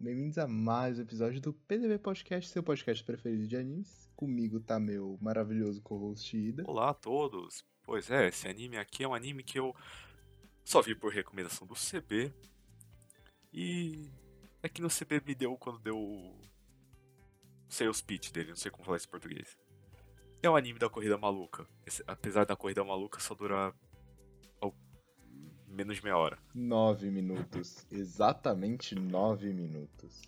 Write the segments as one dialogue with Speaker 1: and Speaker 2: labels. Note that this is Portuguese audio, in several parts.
Speaker 1: Bem-vindos a mais um episódio do PDB Podcast, seu podcast preferido de animes. Comigo tá meu maravilhoso co-host Ida.
Speaker 2: Olá a todos. Pois é, esse anime aqui é um anime que eu só vi por recomendação do CB. E é que no CB me deu quando deu o sales pitch dele, não sei como falar isso em português. É um anime da corrida maluca. Esse- apesar da corrida maluca só durar menos de meia hora.
Speaker 1: Nove minutos. Exatamente nove minutos.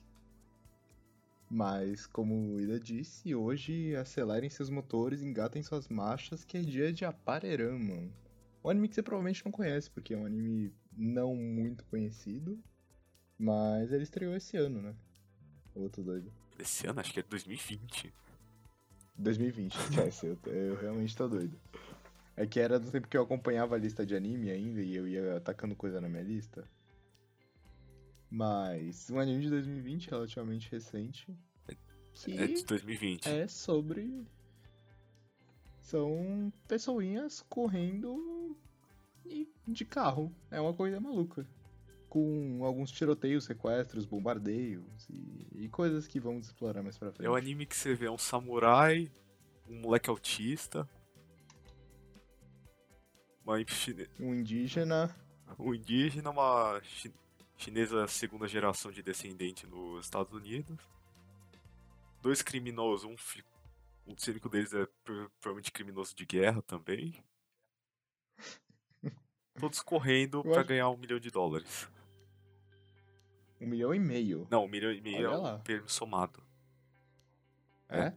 Speaker 1: Mas, como o Ida disse, hoje acelerem seus motores, engatem suas marchas, que é dia de Aparerama. Um anime que você provavelmente não conhece, porque é um anime não muito conhecido. Mas ele estreou esse ano, né? Tô doido.
Speaker 2: Esse ano acho que é 2020.
Speaker 1: 2020, esquece, eu, eu realmente tô doido. É que era do tempo que eu acompanhava a lista de anime ainda e eu ia atacando coisa na minha lista. Mas um anime de 2020 relativamente recente. Que
Speaker 2: É de 2020.
Speaker 1: é sobre. São pessoinhas correndo e de carro. É uma coisa maluca. Com alguns tiroteios, sequestros, bombardeios e, e coisas que vamos explorar mais pra frente.
Speaker 2: É um anime que você vê um samurai, um moleque autista, uma chine-
Speaker 1: Um indígena
Speaker 2: um indígena, uma chi- chinesa segunda geração de descendente nos Estados Unidos, dois criminosos, um, um cínico deles é pro- provavelmente criminoso de guerra também. Todos correndo pra
Speaker 1: acho-
Speaker 2: ganhar um milhão de dólares.
Speaker 1: um milhão e meio.
Speaker 2: Não, um milhão e meio
Speaker 1: Olha
Speaker 2: é
Speaker 1: lá.
Speaker 2: um prêmio somado.
Speaker 1: É?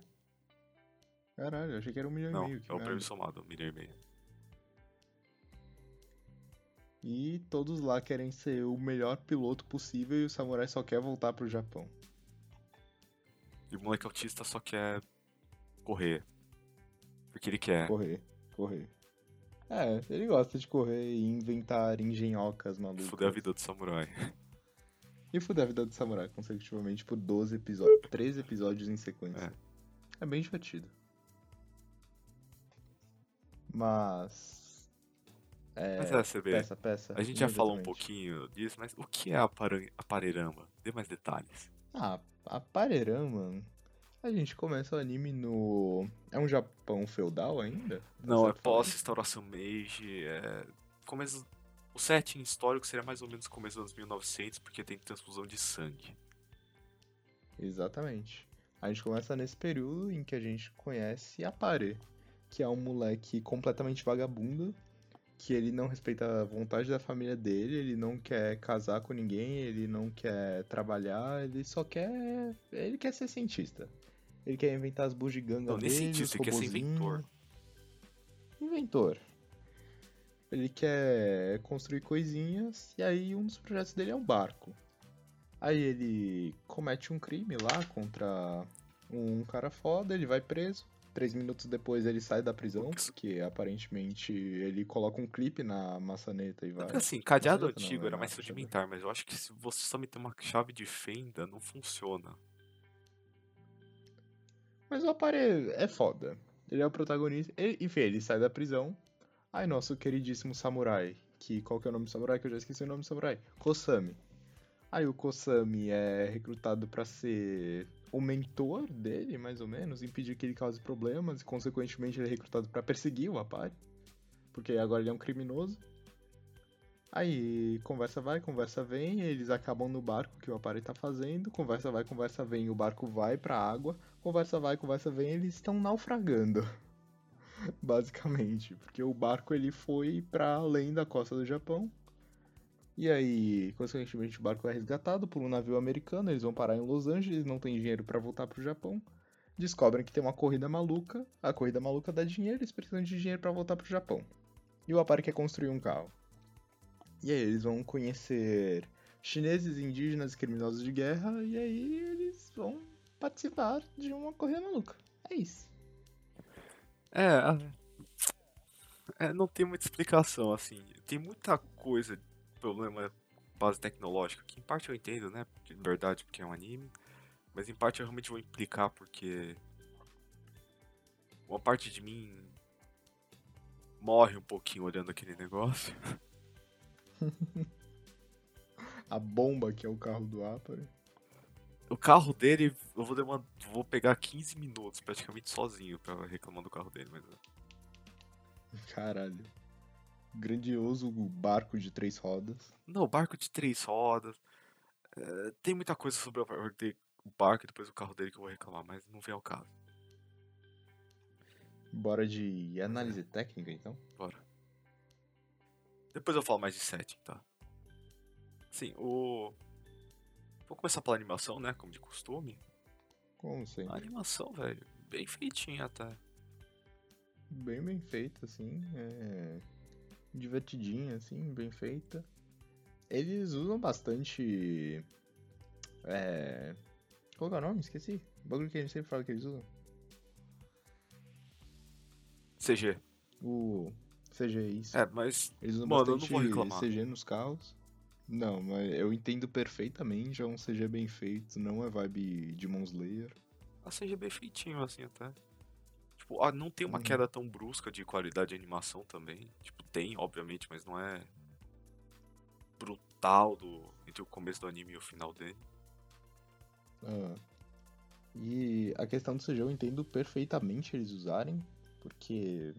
Speaker 1: Caralho, eu achei que era um milhão
Speaker 2: Não,
Speaker 1: e meio. que
Speaker 2: é o prêmio somado, um milhão e meio.
Speaker 1: E todos lá querem ser o melhor piloto possível e o samurai só quer voltar pro Japão.
Speaker 2: E o moleque autista só quer correr. Porque ele quer.
Speaker 1: Correr, correr. É, ele gosta de correr e inventar engenhocas malucas.
Speaker 2: Fuder a vida do samurai.
Speaker 1: E fuder a vida do samurai consecutivamente por 12 episódios. 13 episódios em sequência. É. bem divertido. Mas. É.
Speaker 2: Mas é, você vê.
Speaker 1: Peça, peça.
Speaker 2: A gente já falou um pouquinho disso, mas o que é a Parerama? Dê mais detalhes.
Speaker 1: Ah, a Parerama. A gente começa o anime no. É um Japão feudal ainda?
Speaker 2: Não, é pós-restauração Meiji, é... Começo... O setting histórico seria mais ou menos começo dos anos 1900, porque tem transfusão de sangue.
Speaker 1: Exatamente. A gente começa nesse período em que a gente conhece a Pare, que é um moleque completamente vagabundo, que ele não respeita a vontade da família dele, ele não quer casar com ninguém, ele não quer trabalhar, ele só quer. Ele quer ser cientista. Ele quer inventar as bugigangas
Speaker 2: Não, nem
Speaker 1: dele,
Speaker 2: cientista, ele quer ser inventor.
Speaker 1: Inventor. Ele quer construir coisinhas e aí um dos projetos dele é um barco. Aí ele comete um crime lá contra um cara foda, ele vai preso. Três minutos depois ele sai da prisão, porque aparentemente ele coloca um clipe na maçaneta e vai.
Speaker 2: Assim, cadeado
Speaker 1: Maçaneta não,
Speaker 2: antigo
Speaker 1: é
Speaker 2: era mais rudimentar, mas eu acho que se você só meter uma chave de fenda, não funciona.
Speaker 1: Mas o Apare é foda. Ele é o protagonista. Ele- enfim, ele sai da prisão. Aí, nosso queridíssimo samurai. Que, qual que é o nome do samurai? Que eu já esqueci o nome do samurai. Kosami. Aí o Kosami é recrutado pra ser o mentor dele, mais ou menos. Impedir que ele cause problemas. E, consequentemente, ele é recrutado pra perseguir o Apare. Porque agora ele é um criminoso. Aí, conversa vai, conversa vem. Eles acabam no barco que o Apare tá fazendo. Conversa vai, conversa vem. O barco vai pra água. Conversa vai, conversa vem, eles estão naufragando. Basicamente, porque o barco ele foi para além da costa do Japão. E aí, consequentemente, o barco é resgatado por um navio americano, eles vão parar em Los Angeles, não tem dinheiro para voltar pro Japão. Descobrem que tem uma corrida maluca, a corrida maluca dá dinheiro, eles precisam de dinheiro para voltar pro Japão. E o Apare quer construir um carro. E aí eles vão conhecer chineses, indígenas e criminosos de guerra, e aí eles vão participar de uma corrida maluca. É isso.
Speaker 2: É, é, não tem muita explicação, assim. Tem muita coisa, problema base tecnológica, que em parte eu entendo, né? De verdade, porque é um anime. Mas em parte eu realmente vou implicar porque. Uma parte de mim morre um pouquinho olhando aquele negócio.
Speaker 1: A bomba que é o carro do Apare.
Speaker 2: O carro dele, eu vou, demandar, vou pegar 15 minutos praticamente sozinho pra reclamar do carro dele, mas.
Speaker 1: Caralho. Grandioso barco de três rodas.
Speaker 2: Não, barco de três rodas. É, tem muita coisa sobre o barco e depois o carro dele que eu vou reclamar, mas não vem ao caso.
Speaker 1: Bora de análise técnica, então?
Speaker 2: Bora. Depois eu falo mais de setting, tá? Sim, o. Vou começar pela animação, né? Como de costume.
Speaker 1: Como sempre.
Speaker 2: A animação, velho, bem feitinha até.
Speaker 1: Bem, bem feita, assim. É... Divertidinha, assim, bem feita. Eles usam bastante. É. Qual é o nome? Esqueci. O bagulho que a gente sempre fala que eles usam.
Speaker 2: CG.
Speaker 1: O CG, isso.
Speaker 2: É, mas.
Speaker 1: Eles usam
Speaker 2: Mano, eu não
Speaker 1: bastante
Speaker 2: vou reclamar.
Speaker 1: CG nos carros. Não, mas eu entendo perfeitamente. É um CG bem feito. Não é vibe de Slayer.
Speaker 2: A CG é bem feitinho, assim, até. Tipo, ah, não tem uma
Speaker 1: Uhum.
Speaker 2: queda tão brusca de qualidade de animação também. Tipo, tem, obviamente, mas não é brutal do, entre o começo do anime e o final dele.
Speaker 1: Ah. E a questão do CG eu entendo perfeitamente eles usarem, porque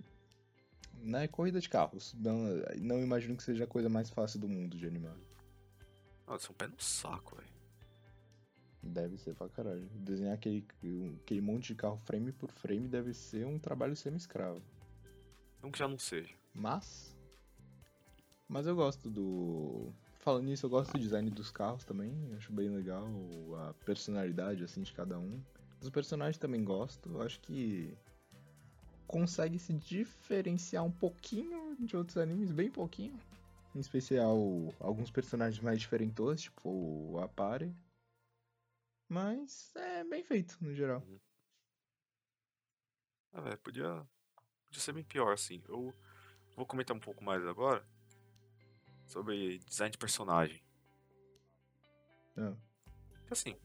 Speaker 1: não é corrida de carros. Não, não imagino que seja a coisa mais fácil do mundo de animar.
Speaker 2: Nossa, é um pé no saco, velho.
Speaker 1: Deve ser pra caralho. Desenhar aquele, aquele monte de carro frame por frame deve ser um trabalho semi-escravo.
Speaker 2: Não que já não seja.
Speaker 1: Mas. Mas eu gosto do. Falando nisso, eu gosto do design dos carros também. Acho bem legal a personalidade assim de cada um. Dos personagens também gosto. Acho que consegue se diferenciar um pouquinho de outros animes, bem pouquinho. Em especial alguns personagens mais diferentos, tipo o Apare. Mas é bem feito no geral.
Speaker 2: Ah, velho, podia, podia ser bem pior, assim. Eu vou comentar um pouco mais agora sobre design de personagem.
Speaker 1: Ah.
Speaker 2: Assim,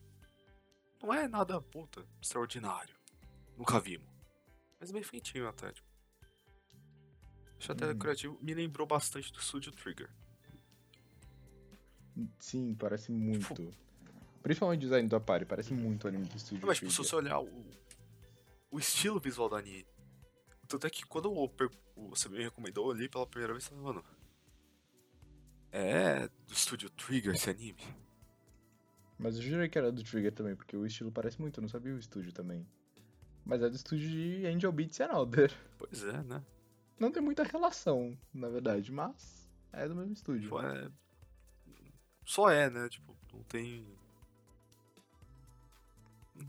Speaker 2: não é nada, puta, extraordinário. Nunca vimos. Mas bem feitinho até, tipo. Acho até
Speaker 1: Hum.
Speaker 2: decorativo. Me lembrou bastante do Studio Trigger.
Speaker 1: Sim, parece muito. Principalmente o design do Apare, parece muito anime do estúdio.
Speaker 2: Mas, tipo, se você olhar o, o estilo visual da anime. Tanto é que quando o, o- você me recomendou ali pela primeira vez, eu falei, mano. É do Studio Trigger esse anime?
Speaker 1: Mas eu jurei que era do Trigger também, porque o estilo parece muito, eu não sabia o estúdio também. Mas é do estúdio de Angel Beats and Elder.
Speaker 2: Pois é, né?
Speaker 1: Não tem muita relação, na verdade, mas é do mesmo estúdio.
Speaker 2: Tipo, é. Só é, né? Tipo, não tem.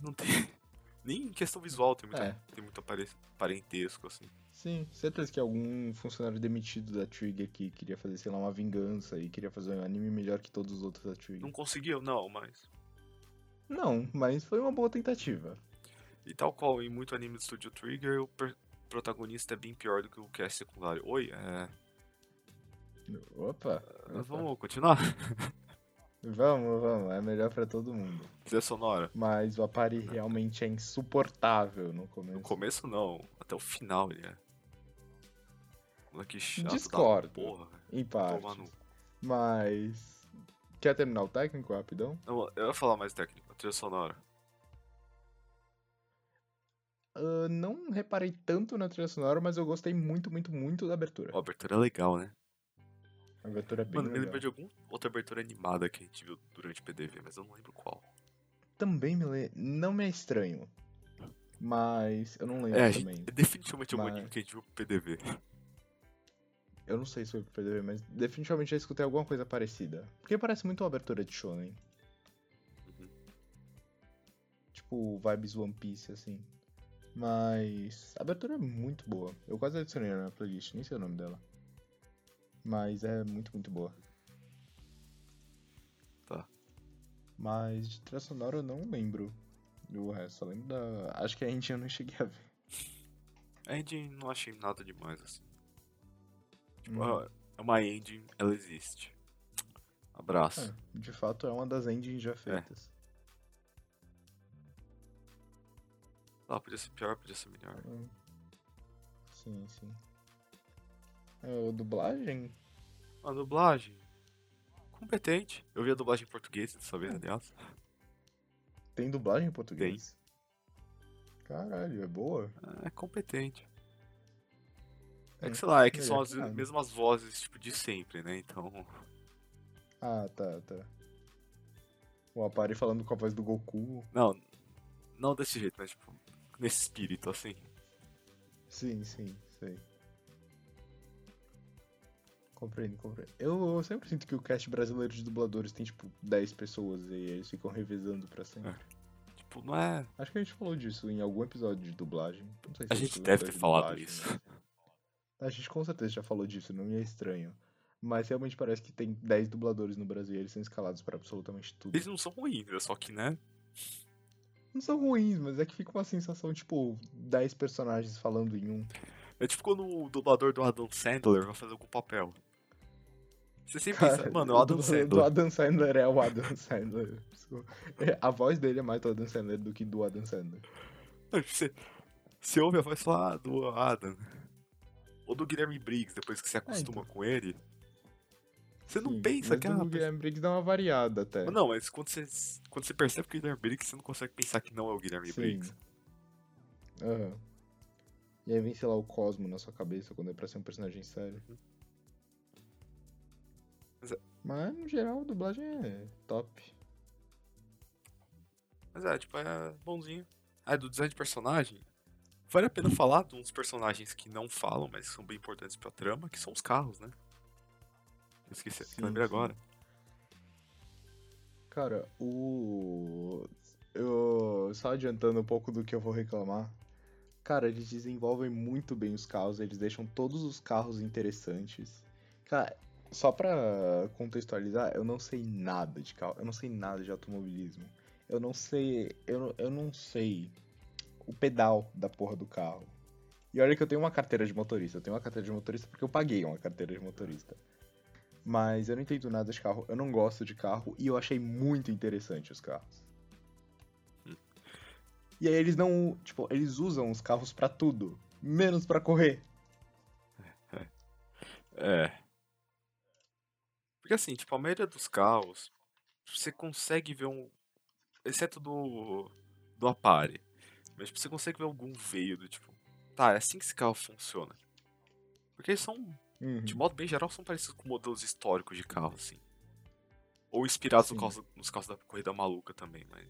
Speaker 2: Não tem. Nem em questão visual tem, muita,
Speaker 1: É.
Speaker 2: tem muito apare- parentesco, assim.
Speaker 1: Sim, certeza que algum funcionário demitido da Trigger que queria fazer, sei lá, uma vingança e queria fazer um anime melhor que todos os outros da Trigger.
Speaker 2: Não conseguiu, não, mas.
Speaker 1: Não, mas foi uma boa tentativa.
Speaker 2: E tal qual em muito anime do Studio Trigger, o protagonista é bem pior do que o cast secundário. Oi, é.
Speaker 1: Opa, opa.
Speaker 2: Vamos continuar?
Speaker 1: Vamos, vamos, é melhor pra todo mundo.
Speaker 2: Trilha sonora.
Speaker 1: Mas o Apare realmente é insuportável no começo.
Speaker 2: No começo não, até o final ele é. Moleque chato.
Speaker 1: Discordo.
Speaker 2: Porra.
Speaker 1: Em parte.
Speaker 2: no.
Speaker 1: Mas. Quer terminar o técnico rapidão?
Speaker 2: Não, eu ia falar mais técnico, a trilha sonora.
Speaker 1: Ah, não reparei tanto na trilha sonora, mas eu gostei muito, muito, muito da abertura.
Speaker 2: A abertura é legal, né?
Speaker 1: Abertura é bem
Speaker 2: Mano, me
Speaker 1: legal.
Speaker 2: lembra de alguma outra abertura animada que a gente viu durante o PDV, mas eu não lembro qual.
Speaker 1: Também me le... não me é estranho. Mas eu não lembro
Speaker 2: É,
Speaker 1: também.
Speaker 2: gente, definitivamente é um
Speaker 1: Mas-
Speaker 2: anime que a gente viu pro PDV.
Speaker 1: Eu não sei se foi pro PDV, mas definitivamente já escutei alguma coisa parecida. Porque parece muito uma abertura de shonen.
Speaker 2: Uhum.
Speaker 1: Tipo, vibes One Piece, assim. Mas a abertura é muito boa. Eu quase adicionei na playlist, nem sei o nome dela. Mas é muito, muito boa.
Speaker 2: Tá.
Speaker 1: Mas de trilha sonora eu não lembro do resto. Só lembro da. Acho que a gente eu não cheguei a ver.
Speaker 2: A engine não achei nada demais, assim.
Speaker 1: Hum.
Speaker 2: Ah, É uma engine, ela existe. Abraço.
Speaker 1: É, de fato é uma das engines já feitas.
Speaker 2: Ah, podia ser pior, podia ser melhor.
Speaker 1: Hum. Sim, sim. É, dublagem?
Speaker 2: A dublagem. Competente. Eu vi a dublagem em português dessa vez, aliás.
Speaker 1: Tem dublagem em português? Caralho, é boa?
Speaker 2: É competente. É que, sei lá, é que
Speaker 1: melhor
Speaker 2: são as
Speaker 1: nada.
Speaker 2: mesmas vozes, tipo, de sempre, né? Então.
Speaker 1: Ah, tá, tá. O Apari falando com a voz do Goku.
Speaker 2: Não, não desse jeito, mas, tipo, nesse espírito, assim.
Speaker 1: Sim, sim, sei. Compreendo, compreendo. Eu, eu sempre sinto que o cast brasileiro de dubladores tem, tipo, 10 pessoas e eles ficam revezando pra sempre.
Speaker 2: Tipo, não é.
Speaker 1: Acho que a gente falou disso em algum episódio de dublagem. Não sei se
Speaker 2: A
Speaker 1: é
Speaker 2: gente deve ter
Speaker 1: de
Speaker 2: falado
Speaker 1: dublagem,
Speaker 2: isso.
Speaker 1: mas- A gente com certeza já falou disso, não me é estranho. Mas realmente parece que tem 10 dubladores no Brasil e eles são escalados pra absolutamente tudo.
Speaker 2: Eles não são ruins, é só que, né?
Speaker 1: Não são ruins, mas é que fica uma sensação, tipo, 10 personagens falando em um.
Speaker 2: É tipo quando o dublador do Adam Sandler vai fazer algum papel. Você sempre
Speaker 1: Cara,
Speaker 2: pensa, mano, é o Adam
Speaker 1: do,
Speaker 2: Sandler.
Speaker 1: do Adam Sandler é o Adam Sandler. É, A voz dele é mais do Adam Sandler do que do Adam Sandler.
Speaker 2: Você, você ouve a voz falar ah, do Adam. Ou do Guilherme Briggs, depois que você acostuma com ele. Você não
Speaker 1: É, Sim,
Speaker 2: pensa que ah,
Speaker 1: Guilherme Briggs dá uma variada até.
Speaker 2: Mas Não, mas quando você, quando você percebe que é o Guilherme Briggs, você não consegue pensar que não é o Guilherme
Speaker 1: Sim.
Speaker 2: Briggs.
Speaker 1: Aham. E aí vem, sei lá, o Cosmo na sua cabeça quando é pra ser um personagem sério.
Speaker 2: É-
Speaker 1: Mas, no geral, a dublagem é top.
Speaker 2: Mas é, tipo, é bonzinho. Ah, do design de personagem. Vale a pena falar de uns personagens que não falam, mas são bem importantes pra trama, que são os carros, né? Eu esqueci,
Speaker 1: Sim,
Speaker 2: lembrei
Speaker 1: sim.
Speaker 2: agora.
Speaker 1: Cara, o. Eu. Só adiantando um pouco do que eu vou reclamar. Cara, eles desenvolvem muito bem os carros, eles deixam todos os carros interessantes. Cara, só pra contextualizar, eu não sei nada de carro, eu não sei nada de automobilismo. Eu não sei. Eu, eu não sei o pedal da porra do carro. E olha que eu tenho uma carteira de motorista. Eu tenho uma carteira de motorista porque eu paguei uma carteira de motorista. Mas eu não entendo nada de carro, eu não gosto de carro e eu achei muito interessante os carros. E aí eles não, tipo, eles usam os carros pra tudo, menos pra correr.
Speaker 2: É. Porque assim, tipo, a maioria dos carros, você consegue ver um. Exceto do. do Apare. Mas tipo, você consegue ver algum veio do tipo. Tá, é assim que esse carro funciona. Porque eles são,
Speaker 1: Uhum.
Speaker 2: de modo bem geral, são parecidos com modelos históricos de carro, assim. Ou inspirados no carro- nos carros da Corrida Maluca também, mas.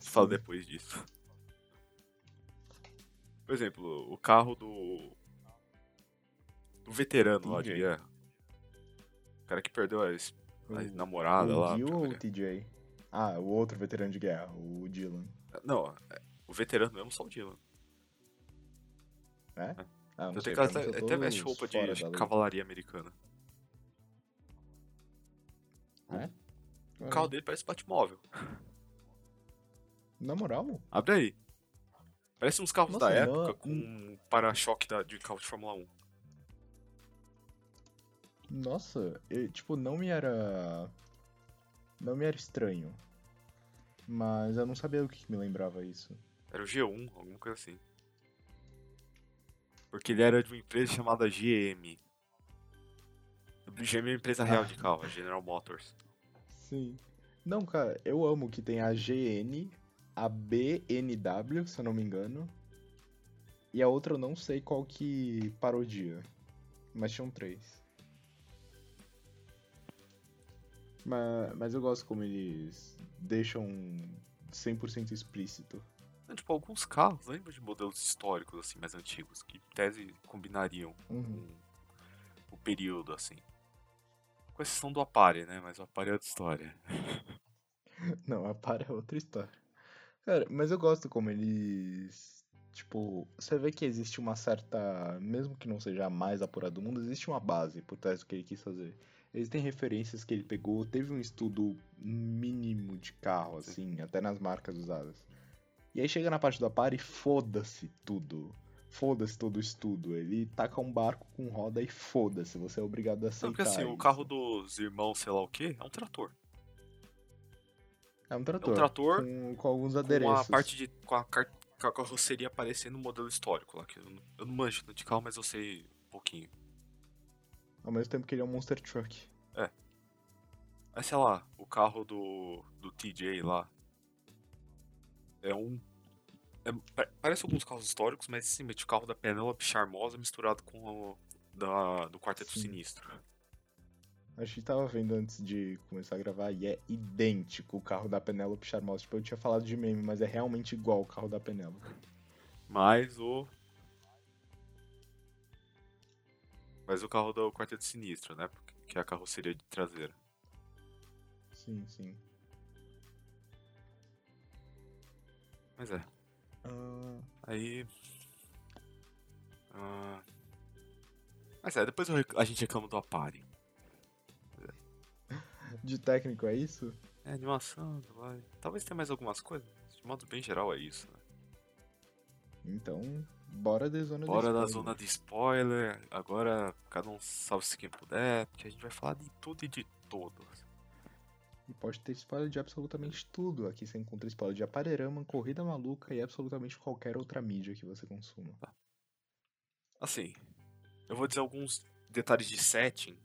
Speaker 2: Falo
Speaker 1: Sim.
Speaker 2: depois disso. Por exemplo, o carro do. Do veterano lá de guerra. O cara que perdeu a, a
Speaker 1: O-
Speaker 2: namorada
Speaker 1: o
Speaker 2: lá.
Speaker 1: Gil
Speaker 2: pra
Speaker 1: ou o. TJ? Ah, o outro veterano de guerra, o Dylan.
Speaker 2: Não, é- o veterano mesmo só o Dylan.
Speaker 1: É? Ah, não sei,
Speaker 2: até, veste roupa de cavalaria americana.
Speaker 1: É?
Speaker 2: O carro dele parece Batmóvel.
Speaker 1: Na moral?
Speaker 2: Abre aí. Parece uns carros
Speaker 1: Nossa,
Speaker 2: da
Speaker 1: não-
Speaker 2: época com um para-choque de carro de Fórmula 1.
Speaker 1: Nossa, eu, tipo, não me era. Não me era estranho. Mas eu não sabia o que, que me lembrava isso.
Speaker 2: Era o G1, alguma coisa assim. Porque ele era de uma empresa chamada GM. GM é uma empresa real de carro, a General Motors.
Speaker 1: Sim. Não, cara, eu amo que tem a GN, a BNW, se eu não me engano. E a outra eu não sei qual que parodia. Mas tinham três. Mas, mas eu gosto como eles deixam 100% explícito.
Speaker 2: Não, tipo, alguns carros, lembra de modelos históricos, assim, mais antigos, que em tese combinariam
Speaker 1: Uhum.
Speaker 2: com o período, assim. Com exceção do Apare, né? Mas o Apare é outra história.
Speaker 1: Não, a par é outra história. Cara, mas eu gosto como eles. Tipo, você vê que existe uma certa. Mesmo que não seja a mais apurada do mundo, existe uma base por trás do que ele quis fazer. Existem referências que ele pegou, teve um estudo mínimo de carro, assim, até nas marcas usadas. E aí chega na parte do Apare e foda-se tudo. Foda-se todo o estudo. Ele taca um barco com roda e foda-se. Você é obrigado a
Speaker 2: Não,
Speaker 1: aceitar.
Speaker 2: porque assim, o
Speaker 1: isso.
Speaker 2: carro dos irmãos, sei lá o que, é um trator.
Speaker 1: É um trator.
Speaker 2: trator
Speaker 1: com, com alguns
Speaker 2: Com
Speaker 1: adereços.
Speaker 2: a parte de. com a, car- com a carroceria aparecendo no modelo histórico lá. Que eu, não- eu não manjo de carro, mas eu sei um pouquinho.
Speaker 1: Ao mesmo tempo que ele é um Monster Truck.
Speaker 2: Mas sei lá, o carro do. do TJ lá. é um. é- pa- parece alguns carros históricos, mas simplesmente o carro da Penélope Charmosa misturado com o da, do Quarteto
Speaker 1: Sim.
Speaker 2: Sinistro.
Speaker 1: A gente tava vendo antes de começar a gravar e é idêntico o carro da Penélope Charmosa. Tipo, eu tinha falado de meme, mas é realmente igual o carro da Penélope.
Speaker 2: Mas o. Mas o carro do Quarteto Sinistro, né? Porque- Que é a carroceria de traseira.
Speaker 1: Sim, sim.
Speaker 2: Mas é.
Speaker 1: Ah,
Speaker 2: Aí. Ah, Mas é, depois rec- a gente reclama do Apari.
Speaker 1: de técnico, é isso?
Speaker 2: É, animação, vai. Talvez tenha mais algumas coisas. De modo bem geral é isso. Né?
Speaker 1: Então, bora da zona
Speaker 2: Bora da zona de spoiler. Agora cada um salve-se quem puder, porque a gente vai falar de tudo e de todos.
Speaker 1: E pode ter spoiler de absolutamente tudo. Aqui você encontra spoiler de Aparerama, Corrida Maluca e absolutamente qualquer outra mídia que você consuma.
Speaker 2: Assim, eu vou dizer alguns detalhes de setting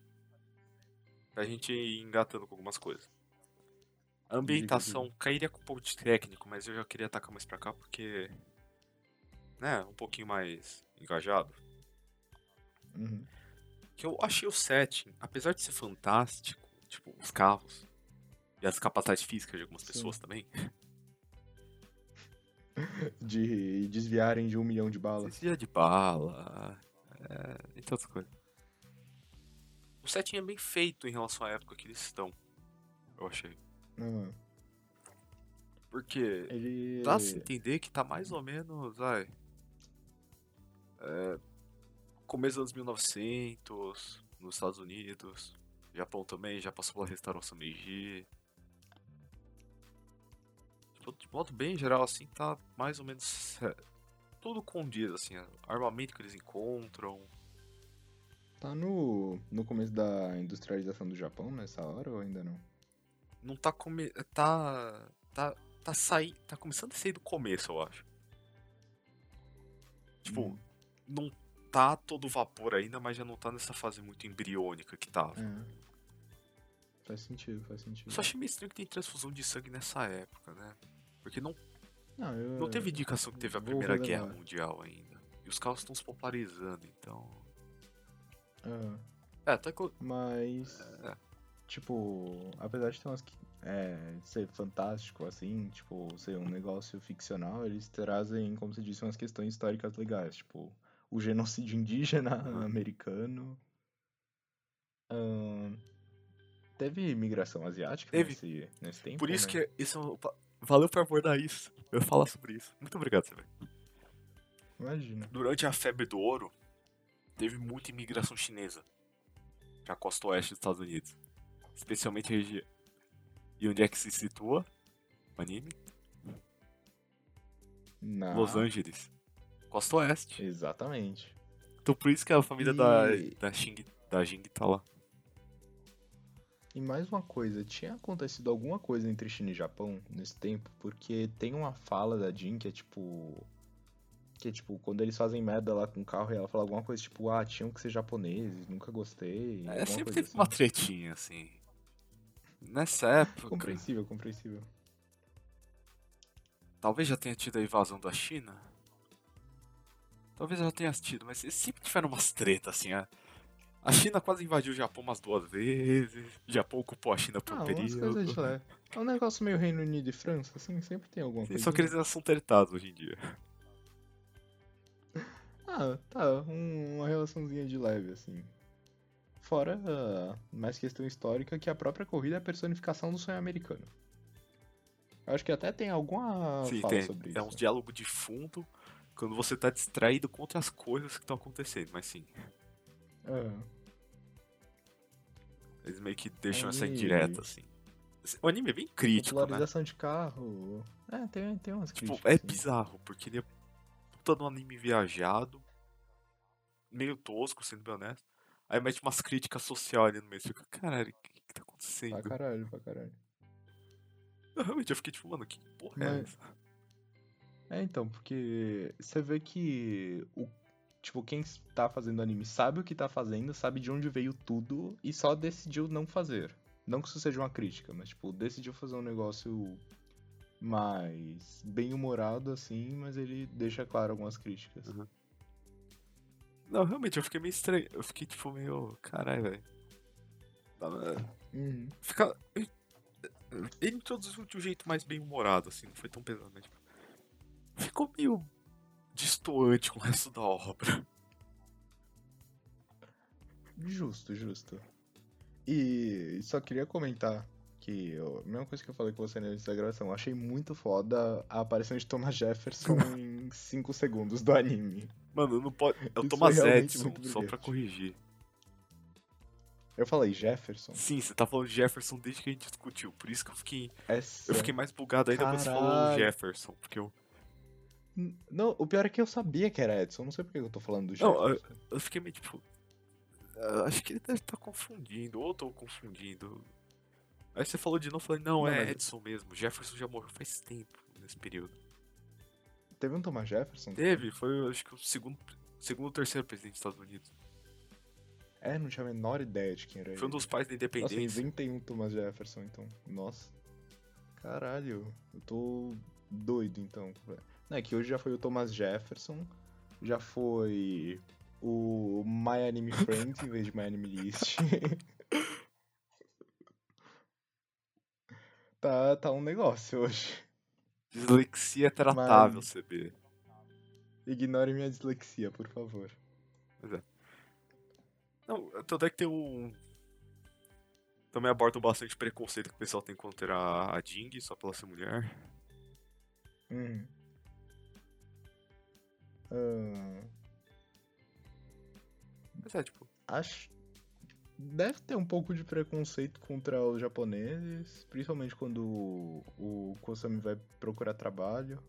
Speaker 2: pra gente ir engatando com algumas coisas. A ambientação cairia com um pouco de técnico, mas eu já queria atacar mais pra cá porque. Né, um pouquinho mais engajado.
Speaker 1: Uhum.
Speaker 2: Que eu achei o setting, apesar de ser fantástico, tipo, os carros e as capacidades físicas de algumas
Speaker 1: Sim.
Speaker 2: pessoas também,
Speaker 1: De desviarem de um milhão de balas.
Speaker 2: desvia de bala, é, entre outras coisas. O setting é bem feito em relação à época que eles estão, eu achei.
Speaker 1: Ah,
Speaker 2: Porque
Speaker 1: ele.
Speaker 2: dá a se entender que tá mais ou menos, vai. É, começo dos anos 1900, nos Estados Unidos. Japão também, já passou pela restauração Meiji. De modo bem geral, assim, tá mais ou menos. é, tudo condiz, assim, armamento que eles encontram.
Speaker 1: Tá no, no começo da industrialização do Japão nessa hora ou ainda não?
Speaker 2: Não tá come... tá. tá. tá saindo. tá começando a sair do começo, eu acho. Tipo,
Speaker 1: Hum.
Speaker 2: Não tá todo vapor ainda, mas já não tá nessa fase muito embriônica que tava.
Speaker 1: É. Faz sentido, faz sentido.
Speaker 2: Só achei meio estranho que tem transfusão de sangue nessa época, né? Porque não,
Speaker 1: Não, eu,
Speaker 2: não teve indicação que teve a Primeira Guerra. Mundial ainda. E os carros estão se popularizando, então.
Speaker 1: Ah,
Speaker 2: É, até que eu-
Speaker 1: mas.
Speaker 2: É.
Speaker 1: Tipo, apesar de ter umas. que- É, ser fantástico, assim, tipo, ser um negócio ficcional, eles trazem, como você disse, umas questões históricas legais, tipo, o genocídio indígena americano. Teve imigração asiática
Speaker 2: Teve.
Speaker 1: Nesse, nesse tempo?
Speaker 2: Por isso
Speaker 1: né?
Speaker 2: que isso é um- Valeu por abordar isso. Eu ia falar sobre isso. Muito obrigado, Sever.
Speaker 1: Imagina.
Speaker 2: Durante a febre do ouro, teve muita imigração chinesa pra costa oeste dos Estados Unidos. Especialmente a região. E onde é que se situa o anime?
Speaker 1: Na...
Speaker 2: Los Angeles. Costa oeste.
Speaker 1: Exatamente.
Speaker 2: Então por isso que a família da,
Speaker 1: E-
Speaker 2: da, Xing, da Jing tá lá.
Speaker 1: E mais uma coisa, tinha acontecido alguma coisa entre China e Japão nesse tempo? Porque tem uma fala da Jin que é tipo. Que é tipo, quando eles fazem merda lá com o carro e ela fala alguma coisa tipo, ah, tinham que ser japoneses, nunca gostei.
Speaker 2: É, sempre teve
Speaker 1: assim.
Speaker 2: uma tretinha, assim. Nessa época,
Speaker 1: Compreensível, compreensível.
Speaker 2: talvez já tenha tido a invasão da China. Talvez já tenha tido, mas eles sempre tiveram umas tretas, assim. A, a China quase invadiu o Japão umas duas vezes. O Japão ocupou a China por
Speaker 1: Ah,
Speaker 2: um período.
Speaker 1: de. É um negócio meio Reino Unido e França, assim, sempre tem alguma
Speaker 2: Sim,
Speaker 1: coisa.
Speaker 2: Só que eles já são tretados hoje em dia.
Speaker 1: Ah, tá, um- uma relaçãozinha de leve, assim. Fora ah, mais questão histórica que a própria corrida é a personificação do sonho americano. Eu acho que até tem alguma
Speaker 2: Sim,
Speaker 1: fala
Speaker 2: tem.
Speaker 1: sobre
Speaker 2: É
Speaker 1: isso.
Speaker 2: uns diálogos de fundo quando você tá distraído com outras coisas que estão acontecendo, mas sim.
Speaker 1: Aham.
Speaker 2: Eles meio que deixam essa
Speaker 1: Aí-
Speaker 2: indireta, assim. O anime é bem crítico, né?
Speaker 1: Popularização de carro. É, tem, tem umas
Speaker 2: Tipo,
Speaker 1: críticas.
Speaker 2: é
Speaker 1: assim.
Speaker 2: bizarro, porque ele é puta no anime viajado, meio tosco, sendo bem honesto. Aí mete umas críticas sociais ali no meio, você fica, caralho, o que, que tá
Speaker 1: Pra
Speaker 2: acontecendo?
Speaker 1: caralho, pra caralho.
Speaker 2: Eu realmente eu fiquei tipo, mano, que porra é
Speaker 1: Mas-
Speaker 2: essa?
Speaker 1: É, então, porque você vê que o tipo, quem tá fazendo anime sabe o que tá fazendo, sabe de onde veio tudo e só decidiu não fazer. Não que isso seja uma crítica, mas tipo, decidiu fazer um negócio mais bem-humorado, assim, mas ele deixa claro algumas críticas.
Speaker 2: Uhum. Não, realmente, eu fiquei meio estranho. Eu fiquei tipo meio. Caralho, velho.
Speaker 1: Uhum.
Speaker 2: Fica. Ele introduziu de um jeito mais bem-humorado, assim, não foi tão pesado, mas tipo. Ficou meio distoante com o resto da obra.
Speaker 1: Justo, justo. E só queria comentar que eu, a mesma coisa que eu falei com você antes da gravação, eu achei muito foda a aparição de Thomas Jefferson em 5 segundos do anime.
Speaker 2: Mano, não pode. É o
Speaker 1: Isso
Speaker 2: Thomas Edison,
Speaker 1: muito
Speaker 2: só pra corrigir.
Speaker 1: Eu falei Jefferson?
Speaker 2: Sim, você tá falando de Jefferson desde que a gente discutiu. Por isso que eu fiquei.
Speaker 1: Essa.
Speaker 2: Eu fiquei mais bugado ainda quando você falou. Jefferson. Porque eu.
Speaker 1: Não, o pior é que eu sabia que era Edson, não sei por que eu tô falando do
Speaker 2: Não,
Speaker 1: Jefferson.
Speaker 2: Eu fiquei meio tipo. Acho que ele deve estar confundindo, ou eu tô confundindo. Aí você falou de novo, eu falei, não,
Speaker 1: Não,
Speaker 2: é
Speaker 1: mas-
Speaker 2: Edson mesmo. Jefferson já morreu faz tempo nesse período.
Speaker 1: Teve um Thomas Jefferson?
Speaker 2: Teve, foi acho que o segundo, segundo ou terceiro presidente dos Estados Unidos.
Speaker 1: É, não tinha a menor ideia de quem era
Speaker 2: Foi um
Speaker 1: ele.
Speaker 2: dos pais da
Speaker 1: Nossa, eu
Speaker 2: independência.
Speaker 1: inventei um Thomas Jefferson, então. Nossa. Caralho, eu tô doido, então. Não, é que hoje já foi o Thomas Jefferson, já foi o My Anime Friends em vez de My Anime List. tá, tá um negócio hoje.
Speaker 2: Dislexia é tratável,
Speaker 1: Mas-
Speaker 2: CB.
Speaker 1: Ignore minha dislexia, por favor.
Speaker 2: Não, tanto é que tem um. Também abordam bastante preconceito que o pessoal tem contra a Jing só pela ser mulher.
Speaker 1: Uhum.
Speaker 2: Mas é, tipo.
Speaker 1: acho. Deve ter um pouco de preconceito contra os japoneses, principalmente quando o, o Kosami vai procurar trabalho.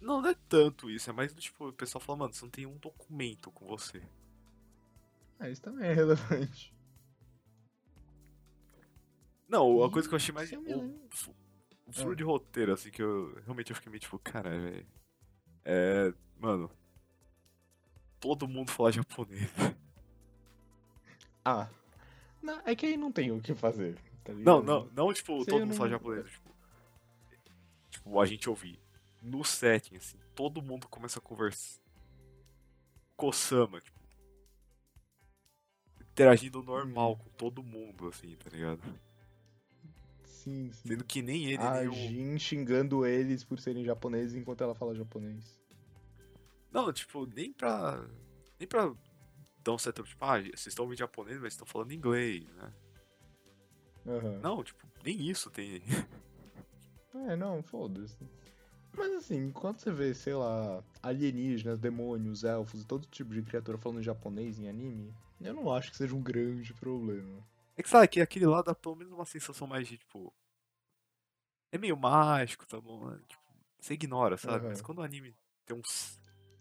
Speaker 2: Não, não é tanto isso, é mais do tipo, o pessoal fala, mano, você não tem um documento com você.
Speaker 1: Ah, isso também é relevante.
Speaker 2: Não, a coisa que eu achei mais. O, o furo
Speaker 1: Ah.
Speaker 2: de roteiro, assim, que eu realmente eu fiquei meio tipo, caralho, velho. É. Mano. Todo mundo fala japonês.
Speaker 1: Ah. Não, é que aí não tem o que fazer. tá
Speaker 2: Não,
Speaker 1: ligado?
Speaker 2: não, não, tipo,
Speaker 1: Sei,
Speaker 2: todo mundo fala
Speaker 1: não-
Speaker 2: japonês, tipo. Tipo, a gente ouvir. No setting, assim, todo mundo começa a conversar. Kosama, tipo. Interagindo normal
Speaker 1: Hum.
Speaker 2: com todo mundo, assim, tá ligado?
Speaker 1: Sim, sim.
Speaker 2: Sendo que nem ele,
Speaker 1: A
Speaker 2: nem.
Speaker 1: Jin xingando eles por serem japoneses enquanto ela fala japonês.
Speaker 2: Não, tipo, nem pra. Nem pra dar um setup, tipo, ah, vocês estão ouvindo japonês, mas estão falando inglês, né?
Speaker 1: Aham.
Speaker 2: Não, tipo, nem isso tem.
Speaker 1: É, não, foda-se. Mas assim, quando você vê, sei lá, alienígenas, demônios, elfos e todo tipo de criatura falando japonês em anime, eu não acho que seja um grande problema.
Speaker 2: É que sabe que aquele lá dá pelo menos uma sensação mais de, tipo. É meio mágico, tá bom? né? Tipo, você ignora, sabe? Mas
Speaker 1: Aham.
Speaker 2: quando o anime tem uns.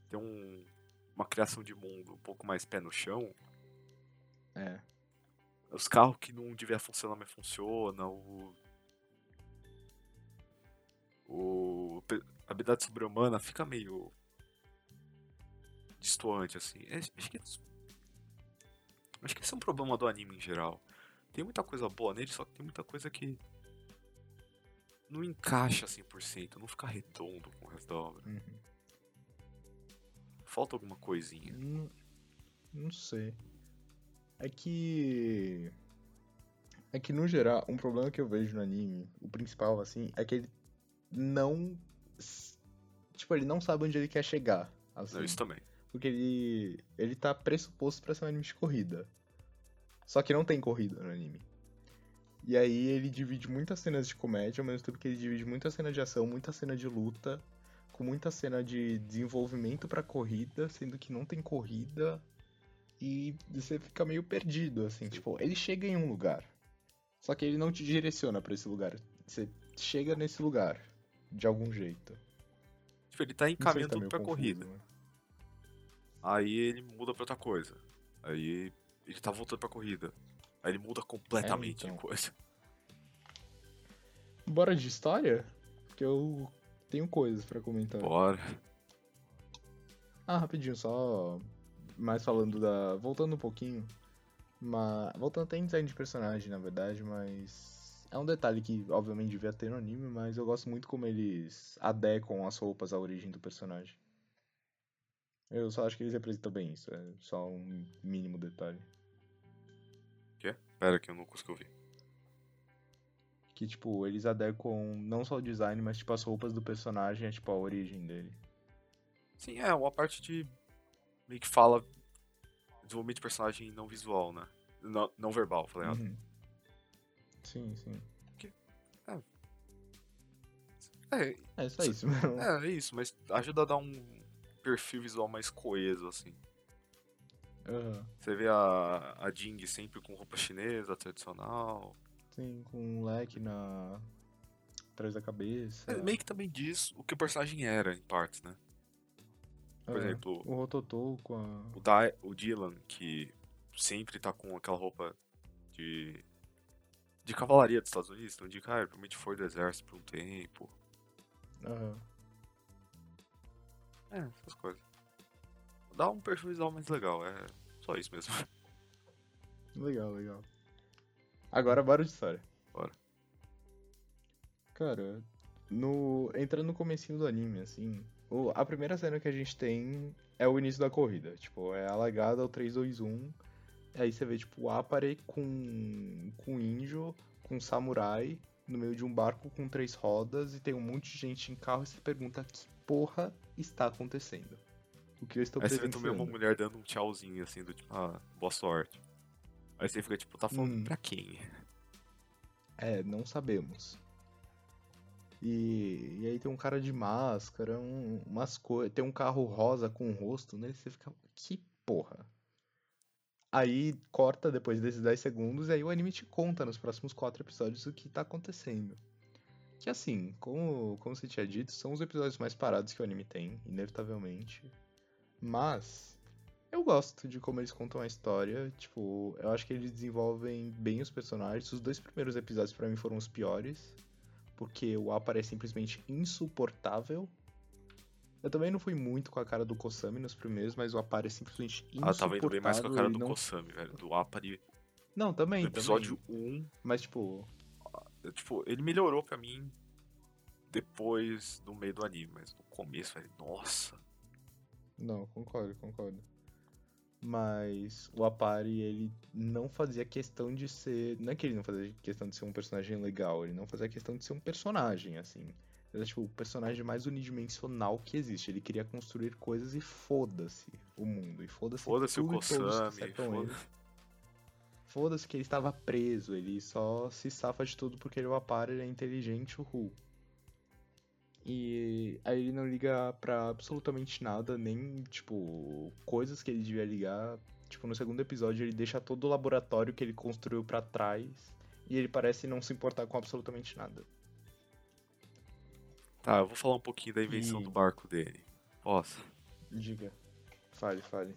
Speaker 2: Tem um. Uma criação de mundo um pouco mais pé no chão,
Speaker 1: É.
Speaker 2: os carros que não devia funcionar, mas funciona, o. O. A habilidade sobre-humana fica meio. distoante, assim. É, acho que. Acho que esse é um problema do anime em geral. Tem muita coisa boa nele, só que tem muita coisa que. Não encaixa 100%, não fica redondo com o resto da obra.
Speaker 1: Uhum.
Speaker 2: Falta alguma coisinha.
Speaker 1: Não, não sei. É que. É que no geral, um problema que eu vejo no anime, o principal, assim, é que ele não. Tipo, ele não sabe onde ele quer chegar. Assim.
Speaker 2: Não, isso também.
Speaker 1: Porque ele. Ele tá pressuposto pra ser um anime de corrida. Só que não tem corrida no anime. E aí ele divide muitas cenas de comédia, ao mesmo tempo que ele divide muita cena de ação, muita cena de luta, com muita cena de desenvolvimento pra corrida, sendo que não tem corrida. E você fica meio perdido, assim. Tipo, ele chega em um lugar. Só que ele não te direciona pra esse lugar. Você chega nesse lugar. De algum jeito.
Speaker 2: Tipo, ele tá
Speaker 1: se
Speaker 2: encaminhando
Speaker 1: tá
Speaker 2: pra
Speaker 1: confuso,
Speaker 2: corrida.
Speaker 1: né?
Speaker 2: Aí ele muda pra outra coisa. Aí ele tá voltando pra corrida. Aí ele muda completamente
Speaker 1: então.
Speaker 2: de coisa.
Speaker 1: Bora de história? Porque eu tenho coisas pra comentar.
Speaker 2: Bora.
Speaker 1: Ah, rapidinho, só mais falando da. Voltando um pouquinho. Mas. Voltando até em design de personagem, na verdade, mas. É um detalhe que, obviamente, devia ter no anime, mas eu gosto muito como eles adequam as roupas à origem do personagem. Eu só acho que eles representam bem isso, é só um mínimo detalhe.
Speaker 2: Pera que eu não consigo ouvir.
Speaker 1: Que, tipo, eles adequam não só o design, mas, tipo, as roupas do personagem é, tipo, a origem dele.
Speaker 2: Sim, é uma parte de. meio que fala. desenvolvimento de personagem não visual, né? Não, não verbal, falei errado.
Speaker 1: Uhum. Sim, sim.
Speaker 2: É,
Speaker 1: É só isso mesmo.
Speaker 2: é, é isso, mas ajuda a dar um perfil visual mais coeso, assim.
Speaker 1: Aham.
Speaker 2: Você vê a, a Jing sempre com roupa chinesa, tradicional.
Speaker 1: Sim, com um leque na. atrás da cabeça.
Speaker 2: É, meio que também diz o que o personagem era, em partes, né? Por
Speaker 1: Aham.
Speaker 2: exemplo,
Speaker 1: O Rototô com a.
Speaker 2: o, Dai, o Dylan, que sempre tá com aquela roupa de. de cavalaria dos Estados Unidos, então indica, ah, ele provavelmente foi do exército por um tempo.
Speaker 1: Aham.
Speaker 2: É, essas coisas. Dá um perfil visual mais legal, é só isso mesmo.
Speaker 1: Legal, legal. Agora bora de história.
Speaker 2: Bora.
Speaker 1: Cara, no. Entrando no comecinho do anime, assim. O... A primeira cena que a gente tem é o início da corrida. Tipo, é a largada, o 3, 2, 1. Aí você vê, tipo, o Apare com. com índio, com samurai, no meio de um barco com três rodas e tem um monte de gente em carro e você pergunta que porra está acontecendo. O que eu estou
Speaker 2: Aí você vê também uma mulher dando um tchauzinho assim, do tipo, ah, boa sorte. Aí você fica tipo, tá falando
Speaker 1: Hum.
Speaker 2: pra quem?
Speaker 1: É, não sabemos. E, e aí tem um cara de máscara, um, umas coisas. Tem um carro rosa com um rosto nele, você fica. Que porra? Aí corta depois desses 10 segundos, e aí o anime te conta nos próximos 4 episódios o que tá acontecendo. Que assim, como, como você tinha dito, são os episódios mais parados que o anime tem, inevitavelmente. Mas eu gosto de como eles contam a história. Tipo, eu acho que eles desenvolvem bem os personagens. Os dois primeiros episódios pra mim foram os piores. Porque o Apa é simplesmente insuportável. Eu também não fui muito com a cara do Kosami nos primeiros, mas o Apa é simplesmente
Speaker 2: Ah,
Speaker 1: insuportável.
Speaker 2: tava indo bem mais com a cara do
Speaker 1: não...
Speaker 2: Kosami, velho. Do Apari.
Speaker 1: Não, também,
Speaker 2: No episódio
Speaker 1: também.
Speaker 2: 1,
Speaker 1: Mas, tipo,
Speaker 2: tipo, ele melhorou pra mim depois do meio do anime, mas no começo, velho, nossa.
Speaker 1: Não, concordo, concordo. Mas o Apari, ele não fazia questão de ser. Não é que ele não fazia questão de ser um personagem legal, ele não fazia questão de ser um personagem, assim. Ele era tipo o personagem mais unidimensional que existe. Ele queria construir coisas e foda-se o mundo. E foda-se
Speaker 2: Foda-se o
Speaker 1: tudo e todos que
Speaker 2: Kosami,
Speaker 1: cercam ele.
Speaker 2: foda
Speaker 1: Foda-se que ele estava preso, ele só se safa de tudo porque ele é o Apari, ele é inteligente, o Ru. E aí ele não liga pra absolutamente nada, nem, tipo, coisas que ele devia ligar. Tipo, no segundo episódio ele deixa todo o laboratório que ele construiu pra trás e ele parece não se importar com absolutamente nada.
Speaker 2: Tá, eu vou falar um pouquinho da invenção
Speaker 1: E-
Speaker 2: do barco dele. Posso?
Speaker 1: Diga. Fale, fale.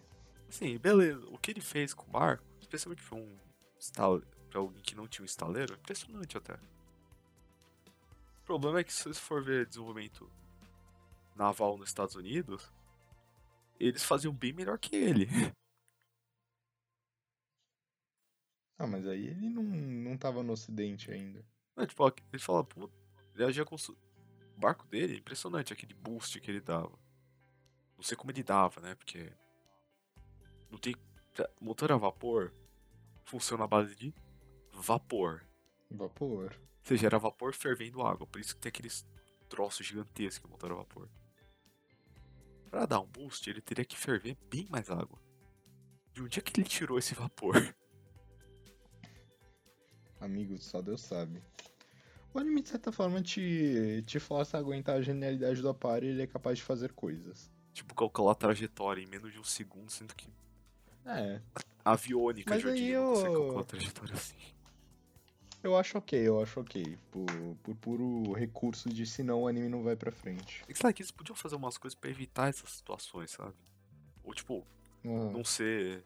Speaker 2: Sim, beleza. O que ele fez com o barco, especialmente pra um estale... pra alguém que não tinha um estaleiro, é impressionante até. O problema é que se você for ver desenvolvimento naval nos Estados Unidos, eles faziam bem melhor que ele.
Speaker 1: Ah, mas aí ele não, não tava no ocidente ainda.
Speaker 2: É, tipo, ele fala, pô, ele agia com. O barco dele é impressionante, aquele boost que ele dava. Não sei como ele dava, né? Porque. Não tem. Motor a vapor funciona à base de vapor.
Speaker 1: Vapor.
Speaker 2: Você gera vapor fervendo água, por isso que tem aqueles troços gigantescos que motor a vapor. Pra dar um boost, ele teria que ferver bem mais água. De onde é que ele tirou esse vapor?
Speaker 1: Amigo, só Deus sabe. O anime, de certa forma, te, te força a aguentar a genialidade do Apari e ele é capaz de fazer coisas.
Speaker 2: tipo, calcular a trajetória em menos de um segundo, sendo que
Speaker 1: É,
Speaker 2: a aviônica
Speaker 1: Mas aí
Speaker 2: não consegue
Speaker 1: eu-
Speaker 2: calcular a trajetória assim.
Speaker 1: Eu acho ok, eu acho ok. Por, por puro recurso de senão o anime não vai pra frente.
Speaker 2: É que, sabe, que eles podiam fazer umas coisas pra evitar essas situações, sabe? Ou tipo,
Speaker 1: Ah,
Speaker 2: não ser.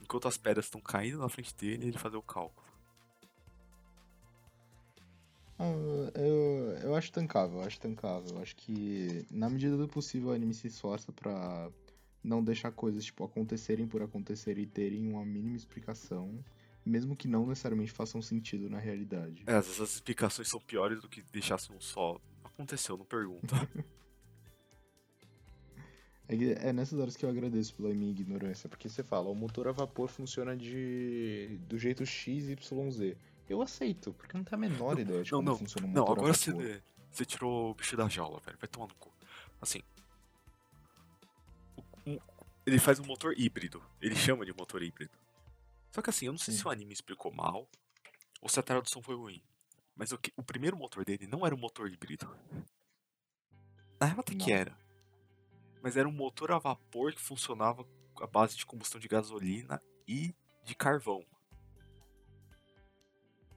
Speaker 2: Enquanto as pedras estão caindo na frente dele, ele fazer o cálculo.
Speaker 1: ah, eu, eu acho tancável, eu acho tancável. Eu acho que, na medida do possível, o anime se esforça pra não deixar coisas, tipo, acontecerem por acontecer e terem uma mínima explicação. Mesmo que não necessariamente façam sentido na realidade.
Speaker 2: É, às vezes as explicações são piores do que deixasse um só. Aconteceu, não pergunta.
Speaker 1: É, é nessas horas que eu agradeço pela minha ignorância, porque você fala, o motor a vapor funciona de do jeito X, Y, Z. Eu aceito, porque não tenho a menor ideia de
Speaker 2: não,
Speaker 1: como
Speaker 2: não,
Speaker 1: funciona o
Speaker 2: não,
Speaker 1: motor
Speaker 2: agora
Speaker 1: a
Speaker 2: você, você tirou o bicho da jaula, velho. Vai tomar no cu. Assim. ele faz um motor híbrido. Ele chama de motor híbrido. Só que assim, eu não sei
Speaker 1: Sim.
Speaker 2: se o anime explicou mal ou se a tradução foi ruim. Mas o, que- o primeiro motor dele não era um motor híbrido. Na real até que
Speaker 1: Não.
Speaker 2: era. Mas era um motor a vapor que funcionava à base de combustão de gasolina e de carvão.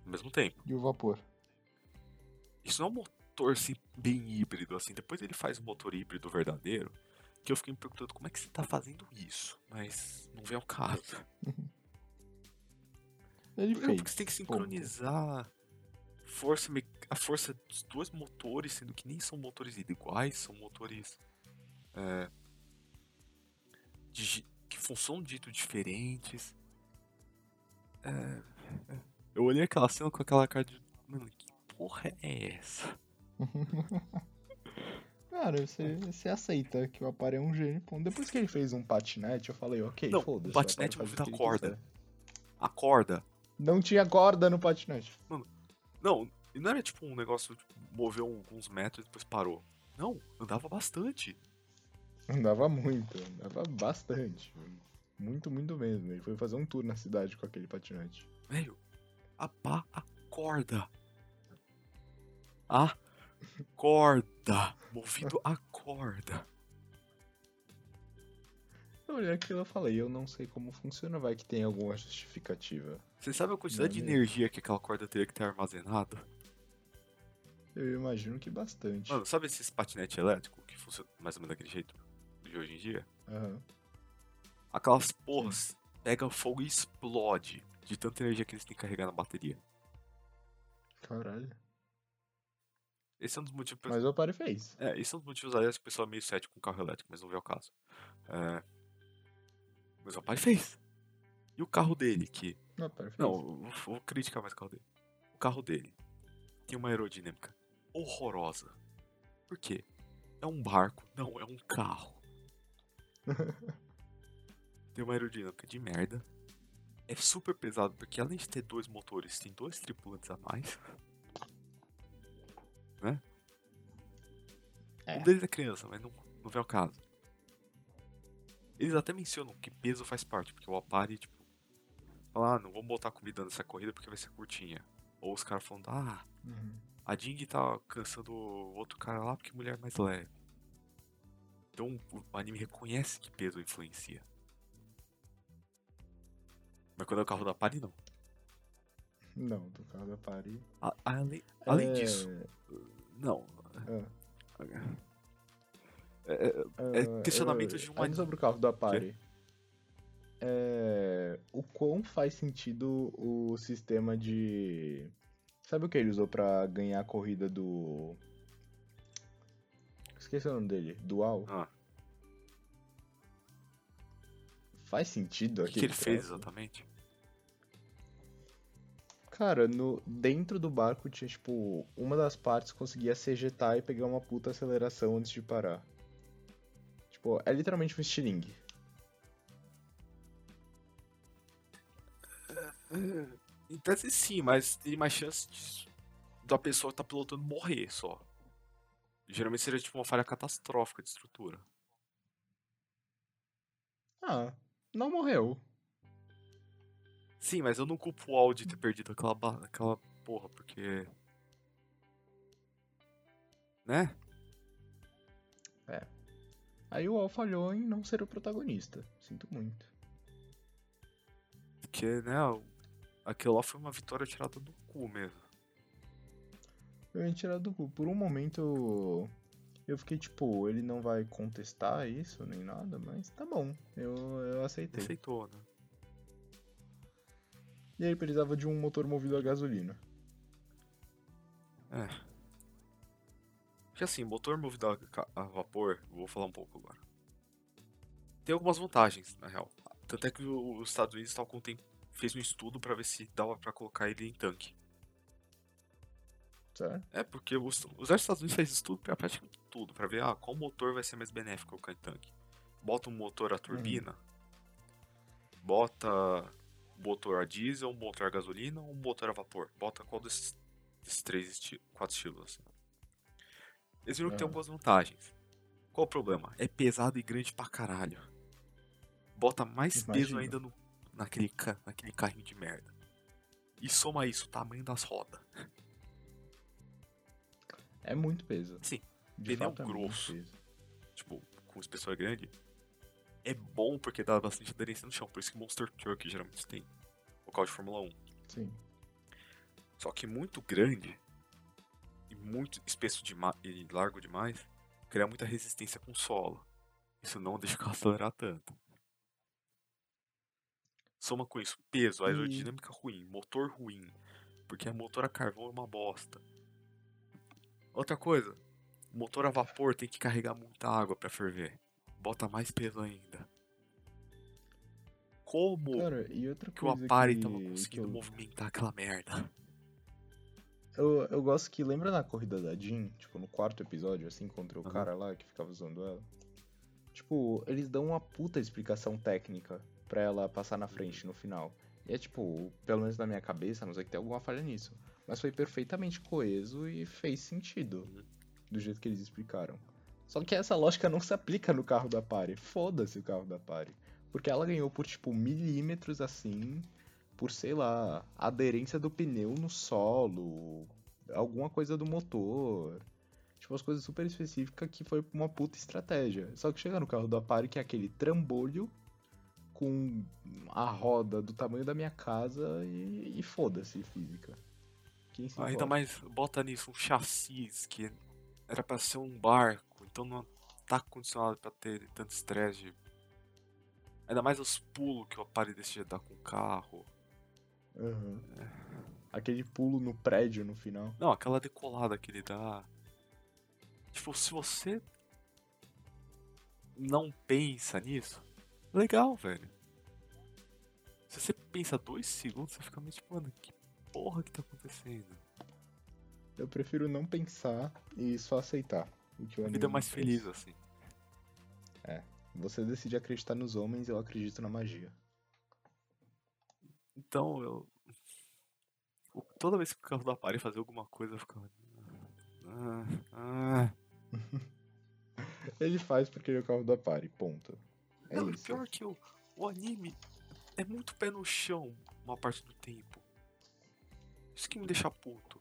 Speaker 2: Ao mesmo tempo.
Speaker 1: E o vapor?
Speaker 2: Isso não é um motor assim, bem híbrido, assim. Depois ele faz um motor híbrido verdadeiro. Que eu fiquei me perguntando como é que você tá fazendo isso. Mas não vem ao caso.
Speaker 1: Ele fez.
Speaker 2: porque você tem que
Speaker 1: ponto.
Speaker 2: sincronizar força, a força dos dois motores, sendo que nem são motores iguais, são motores é, de que funcionam de jeito diferentes. É, é. Eu olhei aquela cena com aquela cara de. Mano, que porra é essa?
Speaker 1: Cara, você, você aceita que o Apar é um gênio. Ponto. Depois que ele fez um patinete, eu falei, ok, foda-se.
Speaker 2: o patinete movido
Speaker 1: o que
Speaker 2: a corda.
Speaker 1: Não tinha corda no patinete.
Speaker 2: Não, e não era tipo um negócio, tipo, moveu alguns metros e depois parou. Não, andava bastante.
Speaker 1: Andava muito, andava bastante. Muito, muito mesmo. Ele foi fazer um tour na cidade com aquele patinete.
Speaker 2: Velho, a pá acorda. Acorda. Movido a corda.
Speaker 1: Olhei aquilo e falei, eu não sei como funciona, vai que tem alguma justificativa.
Speaker 2: Você sabe a quantidade de energia que aquela corda teria que ter armazenado?
Speaker 1: Eu imagino que bastante.
Speaker 2: Mano, sabe esses patinete elétrico que funciona mais ou menos daquele jeito de hoje em dia?
Speaker 1: Aham.
Speaker 2: Aquelas porras pegam fogo e explode de tanta energia que eles têm que carregar na bateria.
Speaker 1: Caralho.
Speaker 2: Esse é um dos motivos
Speaker 1: Mas o Apare fez.
Speaker 2: É, esse é um dos motivos, aliás, que o pessoal é meio cético com carro elétrico, mas não vê o caso. É... Mas o pai fez. E o carro dele, que.
Speaker 1: O.
Speaker 2: Não, eu vou- vou criticar mais o carro dele. O carro dele tem uma aerodinâmica horrorosa. Por quê? É um barco, não, é um carro. tem uma aerodinâmica de merda. É super pesado, porque além de ter dois motores, tem dois tripulantes a mais. Né?
Speaker 1: É.
Speaker 2: Um deles é criança, mas não, não vem ao caso. Eles até mencionam que peso faz parte, porque o Apari, tipo, fala, ah, não vamos botar comida nessa corrida porque vai ser curtinha. Ou os caras falando, ah,
Speaker 1: Uhum.
Speaker 2: a Ding tá cansando o outro cara lá porque mulher é mais leve. Então o anime reconhece que peso influencia. Mas quando é o carro da Pari, não.
Speaker 1: Não, do carro do Apare.
Speaker 2: A- além além
Speaker 1: É,
Speaker 2: disso, não. É, é, É questionamento
Speaker 1: eu-
Speaker 2: de um
Speaker 1: ainda sobre o carro do Apare. É, o quão faz sentido o sistema de. Sabe o que ele usou pra ganhar a corrida do. Esqueci o nome dele. Dual?
Speaker 2: ah,
Speaker 1: Faz sentido
Speaker 2: o que, ele fez exatamente?
Speaker 1: Cara, no, dentro do barco tinha, tipo, uma das partes conseguia se ejetar e pegar uma puta aceleração antes de parar. Tipo, é literalmente um estilingue.
Speaker 2: Em tese sim, mas tem mais chance de, da pessoa que tá pilotando morrer só. Geralmente seria tipo uma falha catastrófica de estrutura.
Speaker 1: Ah, não morreu.
Speaker 2: Sim, mas eu não culpo o Al de ter perdido aquela, aquela porra, porque. Né?
Speaker 1: Aí o Al falhou em não ser o protagonista. Sinto muito.
Speaker 2: Porque, né, aquilo lá foi uma vitória tirada do cu mesmo.
Speaker 1: Eu ia tirar do cu. Por um momento eu fiquei tipo, ele não vai contestar isso nem nada, mas tá bom. Eu, eu aceitei.
Speaker 2: Aceitou, né?
Speaker 1: E aí precisava de um motor movido a gasolina.
Speaker 2: É. Que assim, motor movido a, vapor, vou falar um pouco agora. Tem algumas vantagens, na real. Tanto é que os Estados Unidos com o tempo fez um estudo pra ver se dava pra colocar ele em tanque.
Speaker 1: Certo?
Speaker 2: É, porque os, os Estados Unidos fez estudo pra praticamente tudo, pra ver ah, qual motor vai ser mais benéfico colocar em tanque. Bota um motor a turbina, bota um motor a diesel, um motor a gasolina ou um motor a vapor. Bota qual desses, desses três esti quatro estilos, assim. Eles viram que tem algumas vantagens. Qual o problema? É pesado e grande pra caralho. Bota mais peso
Speaker 1: Imagino.
Speaker 2: ainda no, naquele, naquele carrinho de merda. E soma isso, o tamanho das rodas.
Speaker 1: É muito peso.
Speaker 2: Sim,
Speaker 1: De
Speaker 2: pneu
Speaker 1: é muito
Speaker 2: grosso.
Speaker 1: peso.
Speaker 2: tipo, com espessor grande, é bom porque dá bastante aderência no chão. Por isso que Monster Truck geralmente tem. Local de Fórmula 1.
Speaker 1: Sim.
Speaker 2: Só que muito grande muito espesso demais e largo demais cria muita resistência com o solo. Isso não deixa o carro acelerar tanto. Soma com isso, peso, aerodinâmica ruim, motor ruim, porque motor a carvão é uma bosta. Outra coisa, motor a vapor tem que carregar muita água pra ferver. Bota mais peso ainda. Como
Speaker 1: Cara,
Speaker 2: que o Apare
Speaker 1: que,
Speaker 2: tava conseguindo
Speaker 1: eu,
Speaker 2: movimentar aquela merda?
Speaker 1: Eu, eu gosto que, lembra na corrida da Jean, tipo, no quarto episódio, assim, contra o
Speaker 2: Aham.
Speaker 1: cara lá que ficava usando ela? Tipo, eles dão uma puta explicação técnica pra ela passar na frente no final. E é tipo, pelo menos na minha cabeça, não sei que tenha alguma falha nisso. Mas foi perfeitamente coeso e fez sentido.
Speaker 2: Uhum.
Speaker 1: Do jeito que eles explicaram. Só que essa lógica não se aplica no carro da Pare. Foda-se o carro da Pare. Porque ela ganhou por, tipo, milímetros assim. Por, sei lá, aderência do pneu no solo. Alguma coisa do motor. Tipo, umas coisas super específicas que foi uma puta estratégia. Só que chega no carro da Pare, que é aquele trambolho com a roda do tamanho da minha casa e, e foda-se física.
Speaker 2: Ainda mais bota nisso um chassis que era pra ser um barco, então não tá condicionado pra ter tanto estresse. Ainda mais os pulos que o Apare deixa de dar com o carro.
Speaker 1: Aham. Aquele pulo no prédio no final.
Speaker 2: Não, aquela decolada que ele dá. Tipo, se você não pensa nisso, legal, velho. Se você pensa dois segundos, você fica meio tipo, mano, que porra que tá acontecendo?
Speaker 1: Eu prefiro não pensar e só aceitar. O que o
Speaker 2: A vida é mais feliz assim.
Speaker 1: Você decide acreditar nos homens, eu acredito na magia.
Speaker 2: Então eu. Toda vez que o carro da Pare fazia alguma coisa, eu ficava. Ah, ah.
Speaker 1: Ele faz porque ele é o carro da Pare, ponto. É
Speaker 2: Não,
Speaker 1: isso.
Speaker 2: pior que o, o anime é muito pé no chão uma parte do tempo. Isso que me deixa puto.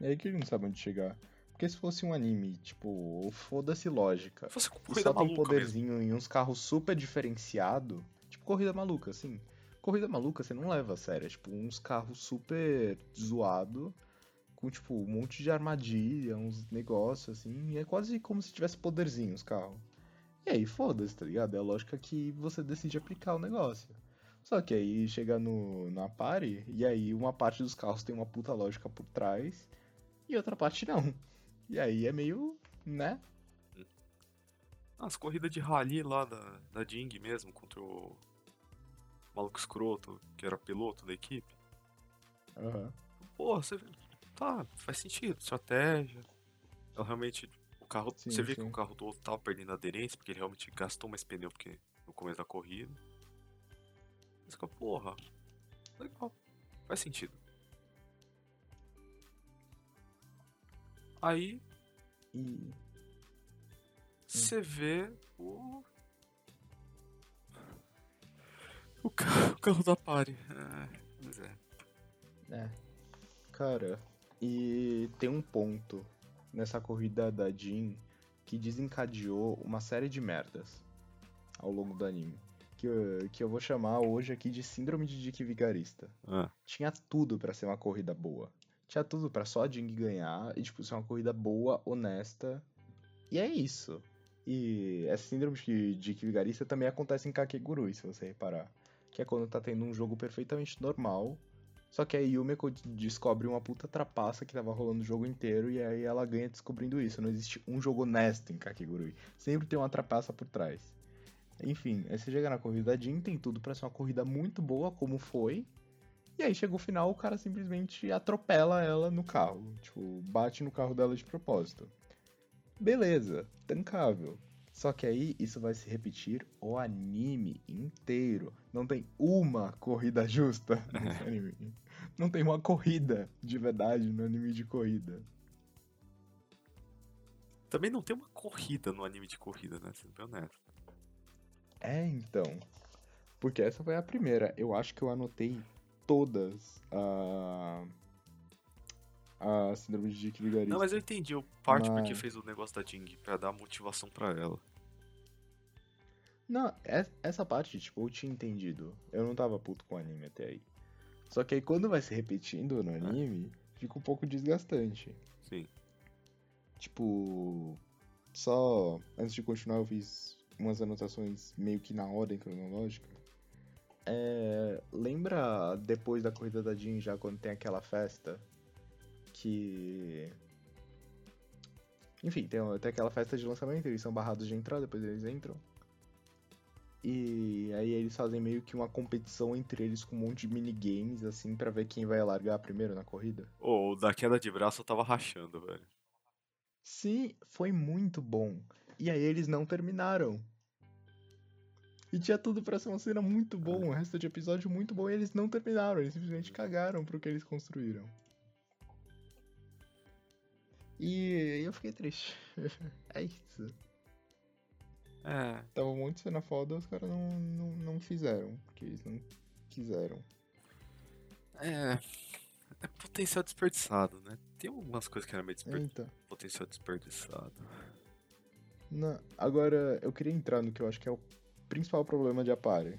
Speaker 1: É aí que ele não sabe onde chegar. Porque se fosse um anime, tipo, foda-se lógica.
Speaker 2: Se fosse com
Speaker 1: E
Speaker 2: corrida
Speaker 1: só tem
Speaker 2: mesmo.
Speaker 1: poderzinho em uns carros super diferenciado. Tipo, corrida maluca, assim. Corrida maluca você não leva a sério. É tipo uns carros super zoado. Com, tipo, um monte de armadilha, uns negócios, assim. É quase como se tivesse poderzinho os carros. E aí, foda-se, tá ligado? É a lógica que você decide aplicar o negócio. Só que aí chega no, na pare, e aí uma parte dos carros tem uma puta lógica por trás, e outra parte não. E aí é meio, né?
Speaker 2: As corridas de rally lá da, da Ding mesmo, contra o maluco escroto, que era piloto da equipe.
Speaker 1: Aham.
Speaker 2: Pô, você. Tá, faz sentido, estratégia. Ela realmente. O carro.
Speaker 1: Sim,
Speaker 2: você vê que
Speaker 1: sim.
Speaker 2: o carro do outro tava perdendo aderência, porque ele realmente gastou mais pneu porque no começo da corrida. Fica, porra, legal. Faz sentido. Aí
Speaker 1: E.
Speaker 2: você vê o. O carro, o carro da Pare. É, mas é.
Speaker 1: É. Cara, e tem um ponto nessa corrida da Jean que desencadeou uma série de merdas ao longo do anime. Que eu, que eu vou chamar hoje aqui de Síndrome de Dick Vigarista.
Speaker 2: Ah,
Speaker 1: Tinha tudo pra ser uma corrida boa. Tinha tudo pra só a Jing ganhar e, tipo, ser uma corrida boa, honesta. E é isso. E essa síndrome de Dick Vigarista também acontece em Kakegurui, se você reparar. Que é quando tá tendo um jogo perfeitamente normal. Só que a Yumeko descobre uma puta trapaça que tava rolando o jogo inteiro e aí ela ganha descobrindo isso. Não existe um jogo honesto em Kakegurui. Sempre tem uma trapaça por trás. Enfim, aí você chega na corrida da Jean, tem tudo pra ser uma corrida muito boa, como foi. E aí chega o final, o cara simplesmente atropela ela no carro. Tipo, bate no carro dela de propósito. Beleza, tancável. Só que aí isso vai se repetir o anime inteiro. Não tem uma corrida justa nesse anime. Não tem uma corrida de verdade no anime de corrida.
Speaker 2: Também não tem uma corrida no anime de corrida, né? Sendo bem honesto.
Speaker 1: É, então. Porque essa foi a primeira. Eu acho que eu anotei todas a. A síndrome de Dick Vigarista.
Speaker 2: Não, mas eu entendi o parte
Speaker 1: Mas-
Speaker 2: porque fez o negócio da Jing, pra dar motivação pra ela.
Speaker 1: Não, é- essa parte, tipo, eu tinha entendido. Eu não tava puto com o anime até aí. Só que aí quando vai se repetindo no anime, fica um pouco desgastante.
Speaker 2: Sim.
Speaker 1: Tipo, só antes de continuar, eu fiz umas anotações meio que na ordem cronológica. É, lembra depois da corrida da Jean, já quando tem aquela festa que. Enfim, tem, tem aquela festa de lançamento, eles são barrados de entrar, depois eles entram. E aí eles fazem meio que uma competição entre eles com um monte de minigames, assim, pra ver quem vai largar primeiro na corrida.
Speaker 2: Ô, o da queda de braço eu tava rachando, velho.
Speaker 1: Sim, foi muito bom. E aí eles não terminaram. E tinha tudo pra ser uma cena muito bom, um resto de episódio muito bom, e eles não terminaram, eles simplesmente cagaram pro que eles construíram. E eu fiquei triste. é isso.
Speaker 2: É.
Speaker 1: Tava muito cena foda, os caras não, não, não fizeram, porque eles não quiseram.
Speaker 2: É. É potencial desperdiçado, né? Tem algumas coisas que era meio desper...
Speaker 1: Eita.
Speaker 2: potencial desperdiçado.
Speaker 1: Na- Agora, eu queria entrar no que eu acho que é o principal problema de Apare.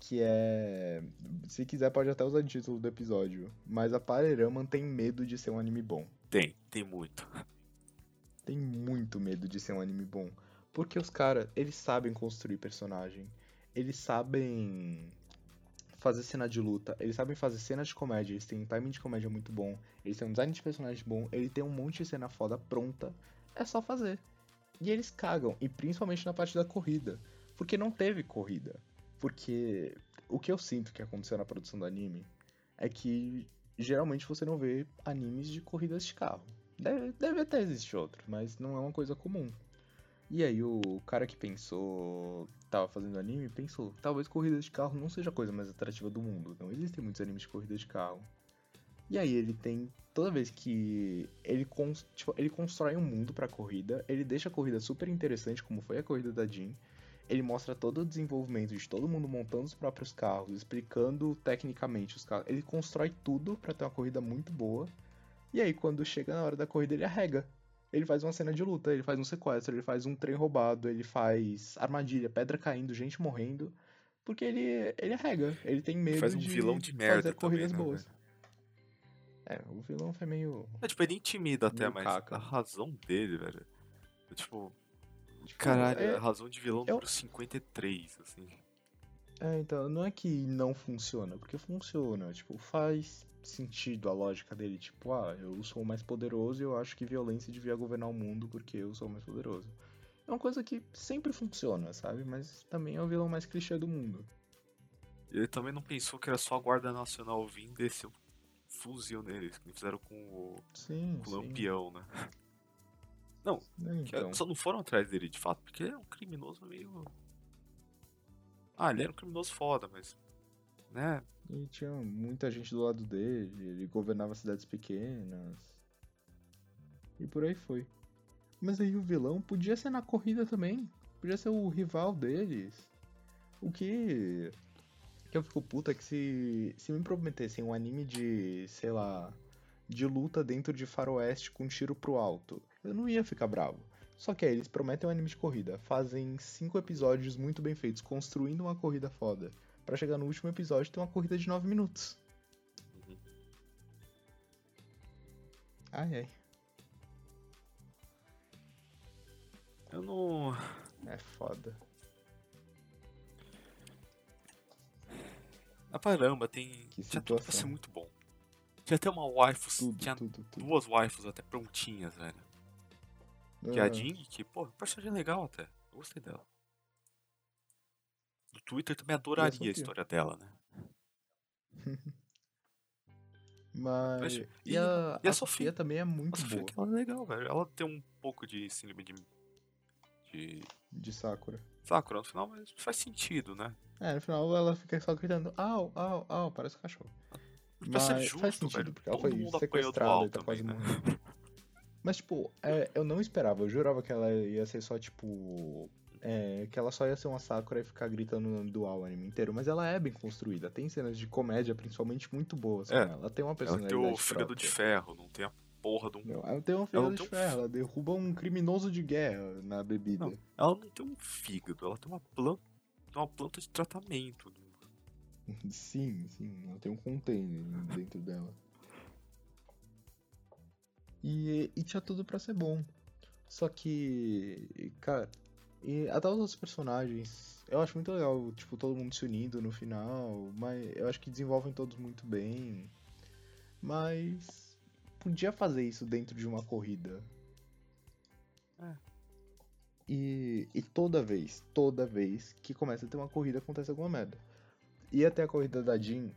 Speaker 1: Que é. Se quiser, pode até usar o título do episódio. Mas a Parerama tem medo de ser um anime bom.
Speaker 2: Tem, tem muito.
Speaker 1: Tem muito medo de ser um anime bom. Porque os caras, eles sabem construir personagem. Eles sabem fazer cena de luta. Eles sabem fazer cena de comédia. Eles têm um timing de comédia muito bom. Eles têm um design de personagem bom. Ele tem um monte de cena foda pronta. É só fazer. E eles cagam. E principalmente na parte da corrida. Porque não teve corrida. Porque o que eu sinto que aconteceu na produção do anime é que geralmente você não vê animes de corridas de carro. Deve, deve até existir outro, mas não é uma coisa comum. E aí o cara que pensou, tava fazendo anime, pensou, talvez corridas de carro não seja a coisa mais atrativa do mundo. Não existem muitos animes de corrida de carro. E aí ele tem, toda vez que ele, cons- tipo, ele constrói um mundo pra corrida, ele deixa a corrida super interessante, como foi a corrida da Jean. Ele mostra todo o desenvolvimento de todo mundo montando os próprios carros, explicando tecnicamente os carros. Ele constrói tudo pra ter uma corrida muito boa. E aí, quando chega na hora da corrida, ele arrega. Ele faz uma cena de luta, ele faz um sequestro, ele faz um trem roubado, ele faz armadilha, pedra caindo, gente morrendo. Porque ele, ele arrega, ele tem medo
Speaker 2: faz um
Speaker 1: de
Speaker 2: vilão de merda
Speaker 1: fazer corridas
Speaker 2: também, né,
Speaker 1: boas. É, o vilão foi meio.
Speaker 2: É, tipo, ele intimida até, mas
Speaker 1: caca.
Speaker 2: a razão dele, velho. é, Tipo,
Speaker 1: tipo,
Speaker 2: caralho,
Speaker 1: é-
Speaker 2: a razão de vilão
Speaker 1: eu-
Speaker 2: número 53, assim.
Speaker 1: É, então, não é que não funciona, porque funciona, tipo, faz sentido a lógica dele, tipo, ah, eu sou o mais poderoso e eu acho que violência devia governar o mundo porque eu sou o mais poderoso. É uma coisa que sempre funciona, sabe? Mas também é o vilão mais clichê do mundo.
Speaker 2: Ele também não pensou que era só a Guarda Nacional e descer um fuzil neles, que fizeram com o,
Speaker 1: Sim,
Speaker 2: com o. Lampião, né? Que
Speaker 1: Então,
Speaker 2: Só não foram atrás dele de fato, porque ele é um criminoso meio. Ah, ele era um criminoso foda, mas. Né?
Speaker 1: e tinha muita gente do lado dele, ele governava cidades pequenas. E por aí foi. Mas aí o vilão podia ser na corrida também. Podia ser o rival deles. O que. que eu fico puta é que se, se me prometessem um anime de, sei lá, de luta dentro de faroeste com tiro pro alto, eu não ia ficar bravo. Só que aí eles prometem um anime de corrida, fazem cinco episódios muito bem feitos, construindo uma corrida foda, Pra chegar no último episódio ter uma corrida de 9 minutos.
Speaker 2: Uhum.
Speaker 1: Ai ai,
Speaker 2: Eu não.
Speaker 1: é foda.
Speaker 2: Ah, caramba, tem.
Speaker 1: Que
Speaker 2: Tinha tudo pra
Speaker 1: situação.
Speaker 2: ser muito bom. Tinha até uma waifus.
Speaker 1: Tudo,
Speaker 2: tinha
Speaker 1: tudo, tudo.
Speaker 2: duas waifus até prontinhas, velho. Que é
Speaker 1: Ah,
Speaker 2: a Jing, que, pô, personagem legal até. Eu gostei dela. Twitter também adoraria a
Speaker 1: Sofia.
Speaker 2: história dela, né?
Speaker 1: Mas. E,
Speaker 2: e-
Speaker 1: a,
Speaker 2: e a
Speaker 1: a Sofia
Speaker 2: Sofia?
Speaker 1: também é muito
Speaker 2: Nossa,
Speaker 1: boa.
Speaker 2: que ela é legal, velho. Ela tem um pouco de síndrome de. de.
Speaker 1: De Sakura.
Speaker 2: Sakura no final, mas faz sentido, né?
Speaker 1: É, no final ela fica só gritando, au, au, au, parece um cachorro.
Speaker 2: Ser
Speaker 1: Mas
Speaker 2: justo,
Speaker 1: faz sentido,
Speaker 2: velho.
Speaker 1: porque ela
Speaker 2: Todo
Speaker 1: foi sequestrada e tá quase
Speaker 2: né?
Speaker 1: morrendo. Mas, tipo, é, eu não esperava, eu jurava que ela ia ser só, tipo. É, que ela só ia ser uma Sakura e ficar gritando o nome do Al anime inteiro. Mas ela é bem construída. Tem cenas de comédia, principalmente, muito boas.
Speaker 2: É,
Speaker 1: ela. ela tem uma
Speaker 2: Ela
Speaker 1: personalidade.
Speaker 2: tem o fígado de ferro, não tem a porra de um.
Speaker 1: Não, ela tem
Speaker 2: Ela
Speaker 1: fígado de
Speaker 2: um
Speaker 1: ferro, ela derruba um criminoso de guerra na bebida.
Speaker 2: Não, ela não tem um fígado, ela tem uma planta. Uma planta de tratamento.
Speaker 1: Sim, sim, ela tem um container dentro dela. E, e tinha tudo pra ser bom. Só que, cara, e até os outros personagens, eu acho muito legal, tipo, todo mundo se unindo no final, mas eu acho que desenvolvem todos muito bem. Mas podia fazer isso dentro de uma corrida.
Speaker 2: É.
Speaker 1: E, e toda vez, toda vez que começa a ter uma corrida acontece alguma merda. Ia até a corrida da Jean,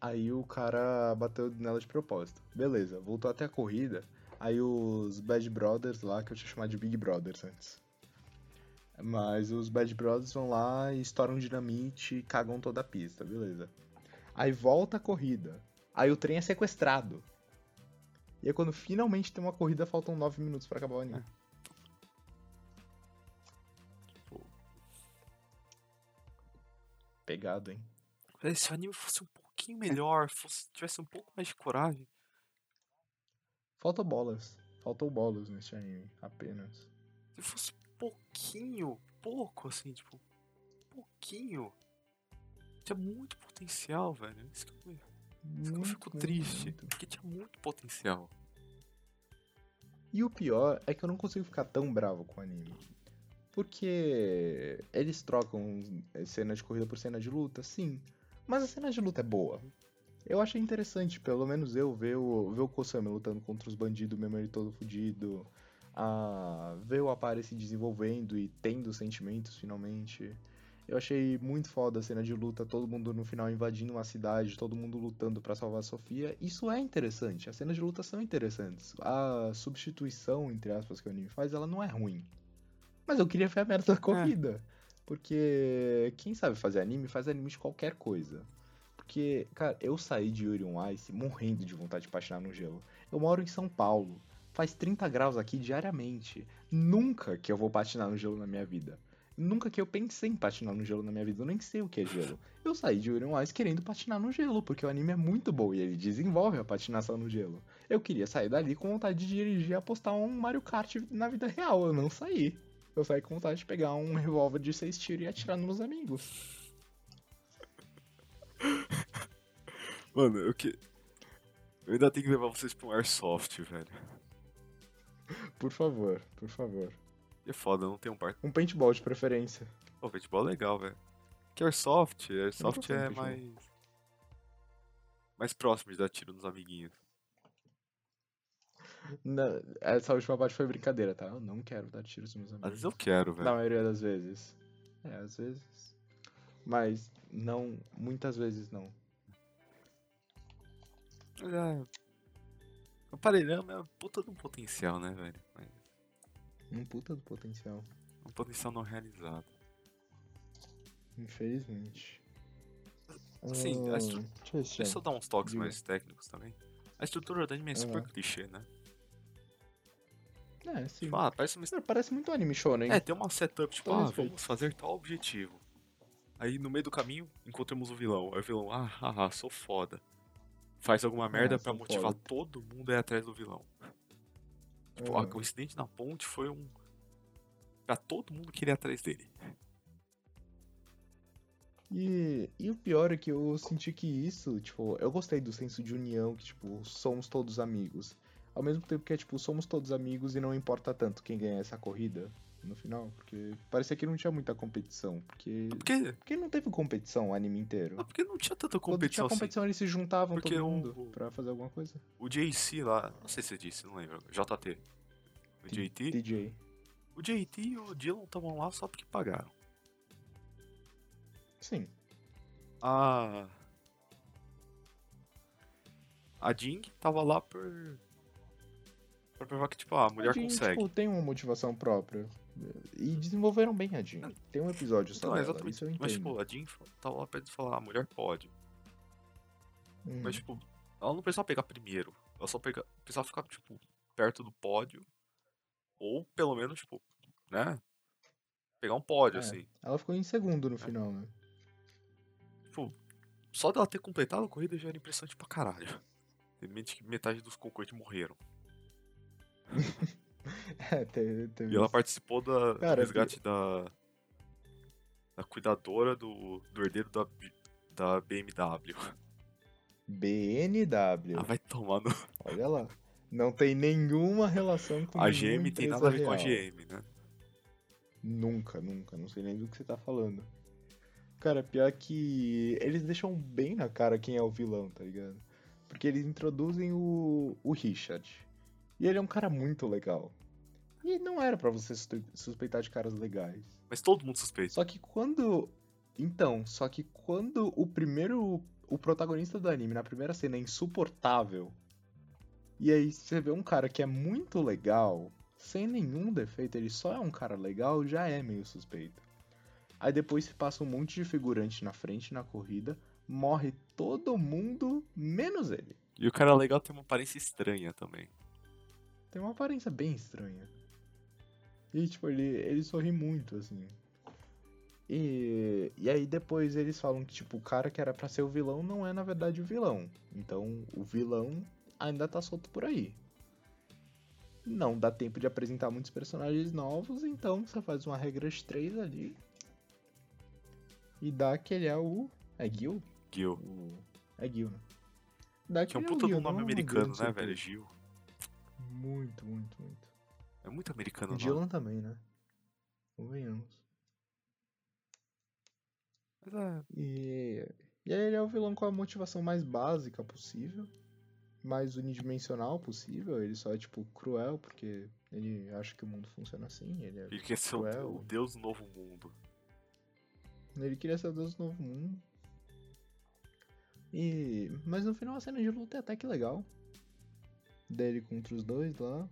Speaker 1: aí o cara bateu nela de propósito. Beleza, voltou até a corrida, aí os Bad Brothers lá, que eu tinha chamado de Big Brothers antes. Mas os Bad Brothers vão lá e estouram dinamite e cagam toda a pista, beleza. Aí volta a corrida, aí o trem é sequestrado. E aí quando finalmente tem uma corrida, faltam 9 minutos pra acabar o anime. Pegado, hein?
Speaker 2: se o anime fosse um pouquinho melhor, fosse, tivesse um pouco mais de coragem.
Speaker 1: Falta bolas. Faltou bolas nesse anime, apenas.
Speaker 2: Se fosse pouquinho, pouco assim, tipo, pouquinho. Tinha muito potencial, velho. Isso que eu, isso que eu fico
Speaker 1: muito,
Speaker 2: triste.
Speaker 1: muito.
Speaker 2: Porque tinha muito potencial.
Speaker 1: E o pior é que eu não consigo ficar tão bravo com o anime. Porque eles trocam cena de corrida por cena de luta, sim. Mas a cena de luta é boa. Eu achei interessante, pelo menos eu, ver o, ver o Kosami lutando contra os bandidos, mesmo ele todo fudido. A ver o Apare se desenvolvendo e tendo sentimentos finalmente. Eu achei muito foda a cena de luta, todo mundo no final invadindo uma cidade, todo mundo lutando pra salvar a Sofia. Isso é interessante, as cenas de luta são interessantes. A substituição, entre aspas, que o anime faz, ela não é ruim. Mas eu queria ver a merda da corrida. Porque quem sabe fazer anime, faz anime de qualquer coisa. Porque, cara, eu saí de Yuri on Ice morrendo de vontade de patinar no gelo. Eu moro em São Paulo. Faz 30 graus aqui diariamente. Nunca que eu vou patinar no gelo na minha vida. Nunca que eu pensei em patinar no gelo na minha vida. Eu nem sei o que é gelo. Eu saí de Yuri on Ice querendo patinar no gelo, porque o anime é muito bom e ele desenvolve a patinação no gelo. Eu queria sair dali com vontade de dirigir e apostar um Mario Kart na vida real. Eu não saí. Eu saí com vontade de pegar um revólver de seis tiros e atirar nos meus amigos.
Speaker 2: Mano, eu que. Eu ainda tenho que levar vocês pra um airsoft, velho.
Speaker 1: Por favor, por favor.
Speaker 2: É foda, não tem um par.
Speaker 1: Um paintball de preferência.
Speaker 2: Pô, paintball é legal, velho. Que airsoft, airsoft é
Speaker 1: paintball.
Speaker 2: mais. Mais próximo de dar tiro nos amiguinhos.
Speaker 1: Na- essa última parte foi brincadeira, tá? Eu não quero dar tiros nos meus amigos.
Speaker 2: Às vezes eu quero,
Speaker 1: Na
Speaker 2: velho.
Speaker 1: maioria das vezes. É, às vezes. Mas não, muitas vezes não.
Speaker 2: É. O parelhão é um puta de um potencial, né, velho? Mas
Speaker 1: Um puta do potencial.
Speaker 2: um potencial não realizado.
Speaker 1: Infelizmente.
Speaker 2: Sim, a
Speaker 1: Ah,
Speaker 2: estru-
Speaker 1: deixa
Speaker 2: Deixa eu só dar uns toques
Speaker 1: Diga.
Speaker 2: mais técnicos também. A estrutura do anime é super clichê, né?
Speaker 1: É, sim.
Speaker 2: Tipo, ah, parece uma
Speaker 1: Parece muito anime shonen.
Speaker 2: É, tem uma setup, tipo,
Speaker 1: Todo
Speaker 2: ah,
Speaker 1: respeito.
Speaker 2: vamos fazer tal objetivo. Aí no meio do caminho encontramos o vilão. Aí o vilão, ah, haha, sou foda. Faz alguma merda
Speaker 1: Ah,
Speaker 2: pra
Speaker 1: sou
Speaker 2: motivar
Speaker 1: foda.
Speaker 2: todo mundo a ir atrás do vilão. Tipo,
Speaker 1: ah,
Speaker 2: o incidente na ponte foi um. Pra todo mundo querer ir atrás dele.
Speaker 1: E, e o pior é que eu senti que isso, tipo, eu gostei do senso de união, que, tipo, somos todos amigos. Ao mesmo tempo que é, tipo, somos todos amigos e não importa tanto quem ganhar essa corrida no final, porque parecia que não tinha muita competição, porque...
Speaker 2: Porque,
Speaker 1: Porque não teve competição o anime inteiro.
Speaker 2: ah, porque não tinha tanta
Speaker 1: Quando
Speaker 2: competição
Speaker 1: tinha
Speaker 2: assim.
Speaker 1: competição eles se juntavam
Speaker 2: Porque
Speaker 1: todo
Speaker 2: o-
Speaker 1: mundo pra fazer alguma coisa.
Speaker 2: O JC lá, não sei se eu disse, não lembro. JT. O JT.
Speaker 1: DJ.
Speaker 2: O JT e o Dylan estavam lá só porque pagaram.
Speaker 1: Sim.
Speaker 2: A. A Jing tava lá por. Pra provar que, tipo, a mulher
Speaker 1: a Jean,
Speaker 2: consegue.
Speaker 1: Tipo, tem uma motivação própria. E desenvolveram bem a Jean. Tem um episódio só
Speaker 2: Então,
Speaker 1: dela,
Speaker 2: exatamente. Mas, tipo, a Jing tava lá pra falar, a mulher pode.
Speaker 1: Hum.
Speaker 2: Mas, tipo, ela não precisava pegar primeiro. Ela só pega... precisava ficar, tipo, perto do pódio. Ou, pelo menos, tipo, né? Pegar um pódio,
Speaker 1: É,
Speaker 2: assim.
Speaker 1: Ela ficou em segundo no final, né?
Speaker 2: Tipo, só dela ter completado a corrida já era impressionante pra caralho. Evidente que metade dos concorrentes morreram.
Speaker 1: É, teve, teve
Speaker 2: E ela participou da, do resgate da. Da cuidadora do, do herdeiro da, da BMW.
Speaker 1: BNW.
Speaker 2: Ah, vai tomar no.
Speaker 1: Olha lá. Não tem nenhuma relação com
Speaker 2: A GM tem nada a ver com a. GM, né?
Speaker 1: Nunca, nunca. Não sei nem do que você tá falando. Cara, pior que eles deixam bem na cara quem é o vilão, tá ligado? Porque eles introduzem o, o Richard. E ele é um cara muito legal. E não era pra você suspe- suspeitar de caras legais.
Speaker 2: Mas todo mundo suspeita.
Speaker 1: Só que quando. Então, só que quando o primeiro. O protagonista do anime na primeira cena é insuportável. E aí você vê um cara que é muito legal, sem nenhum defeito, ele só é um cara legal, já é meio suspeito. Aí depois se passa um monte de figurante na frente na corrida, morre todo mundo, menos ele.
Speaker 2: E o cara legal tem uma aparência estranha também.
Speaker 1: Tem uma aparência bem estranha. E, tipo, ele, ele sorri muito, assim. E, e aí depois eles falam que, tipo, o cara que era pra ser o vilão não é, na verdade, o vilão. Então, o vilão ainda tá solto por aí. Não dá tempo de apresentar muitos personagens novos, então você faz uma regra de três ali. E dá que ele é o... É Gil?
Speaker 2: Gil.
Speaker 1: O... É Gil, né? Dá
Speaker 2: Que é um
Speaker 1: ele
Speaker 2: puta de
Speaker 1: Gil,
Speaker 2: nome
Speaker 1: é
Speaker 2: americano, né, velho? Gil.
Speaker 1: Muito, muito, muito.
Speaker 2: É muito americano o nome.
Speaker 1: Dylan também, né? Convenhamos.
Speaker 2: Mas é.
Speaker 1: E, e aí ele é o vilão com a motivação mais básica possível, mais unidimensional possível. Ele só é, tipo, cruel, porque ele acha que o mundo funciona assim. Ele, é,
Speaker 2: Ele quer ser o,
Speaker 1: Cruel.
Speaker 2: o deus do novo mundo.
Speaker 1: ele queria ser o deus do novo mundo. E, mas no final a cena de luta é até que legal. Dele contra os dois lá.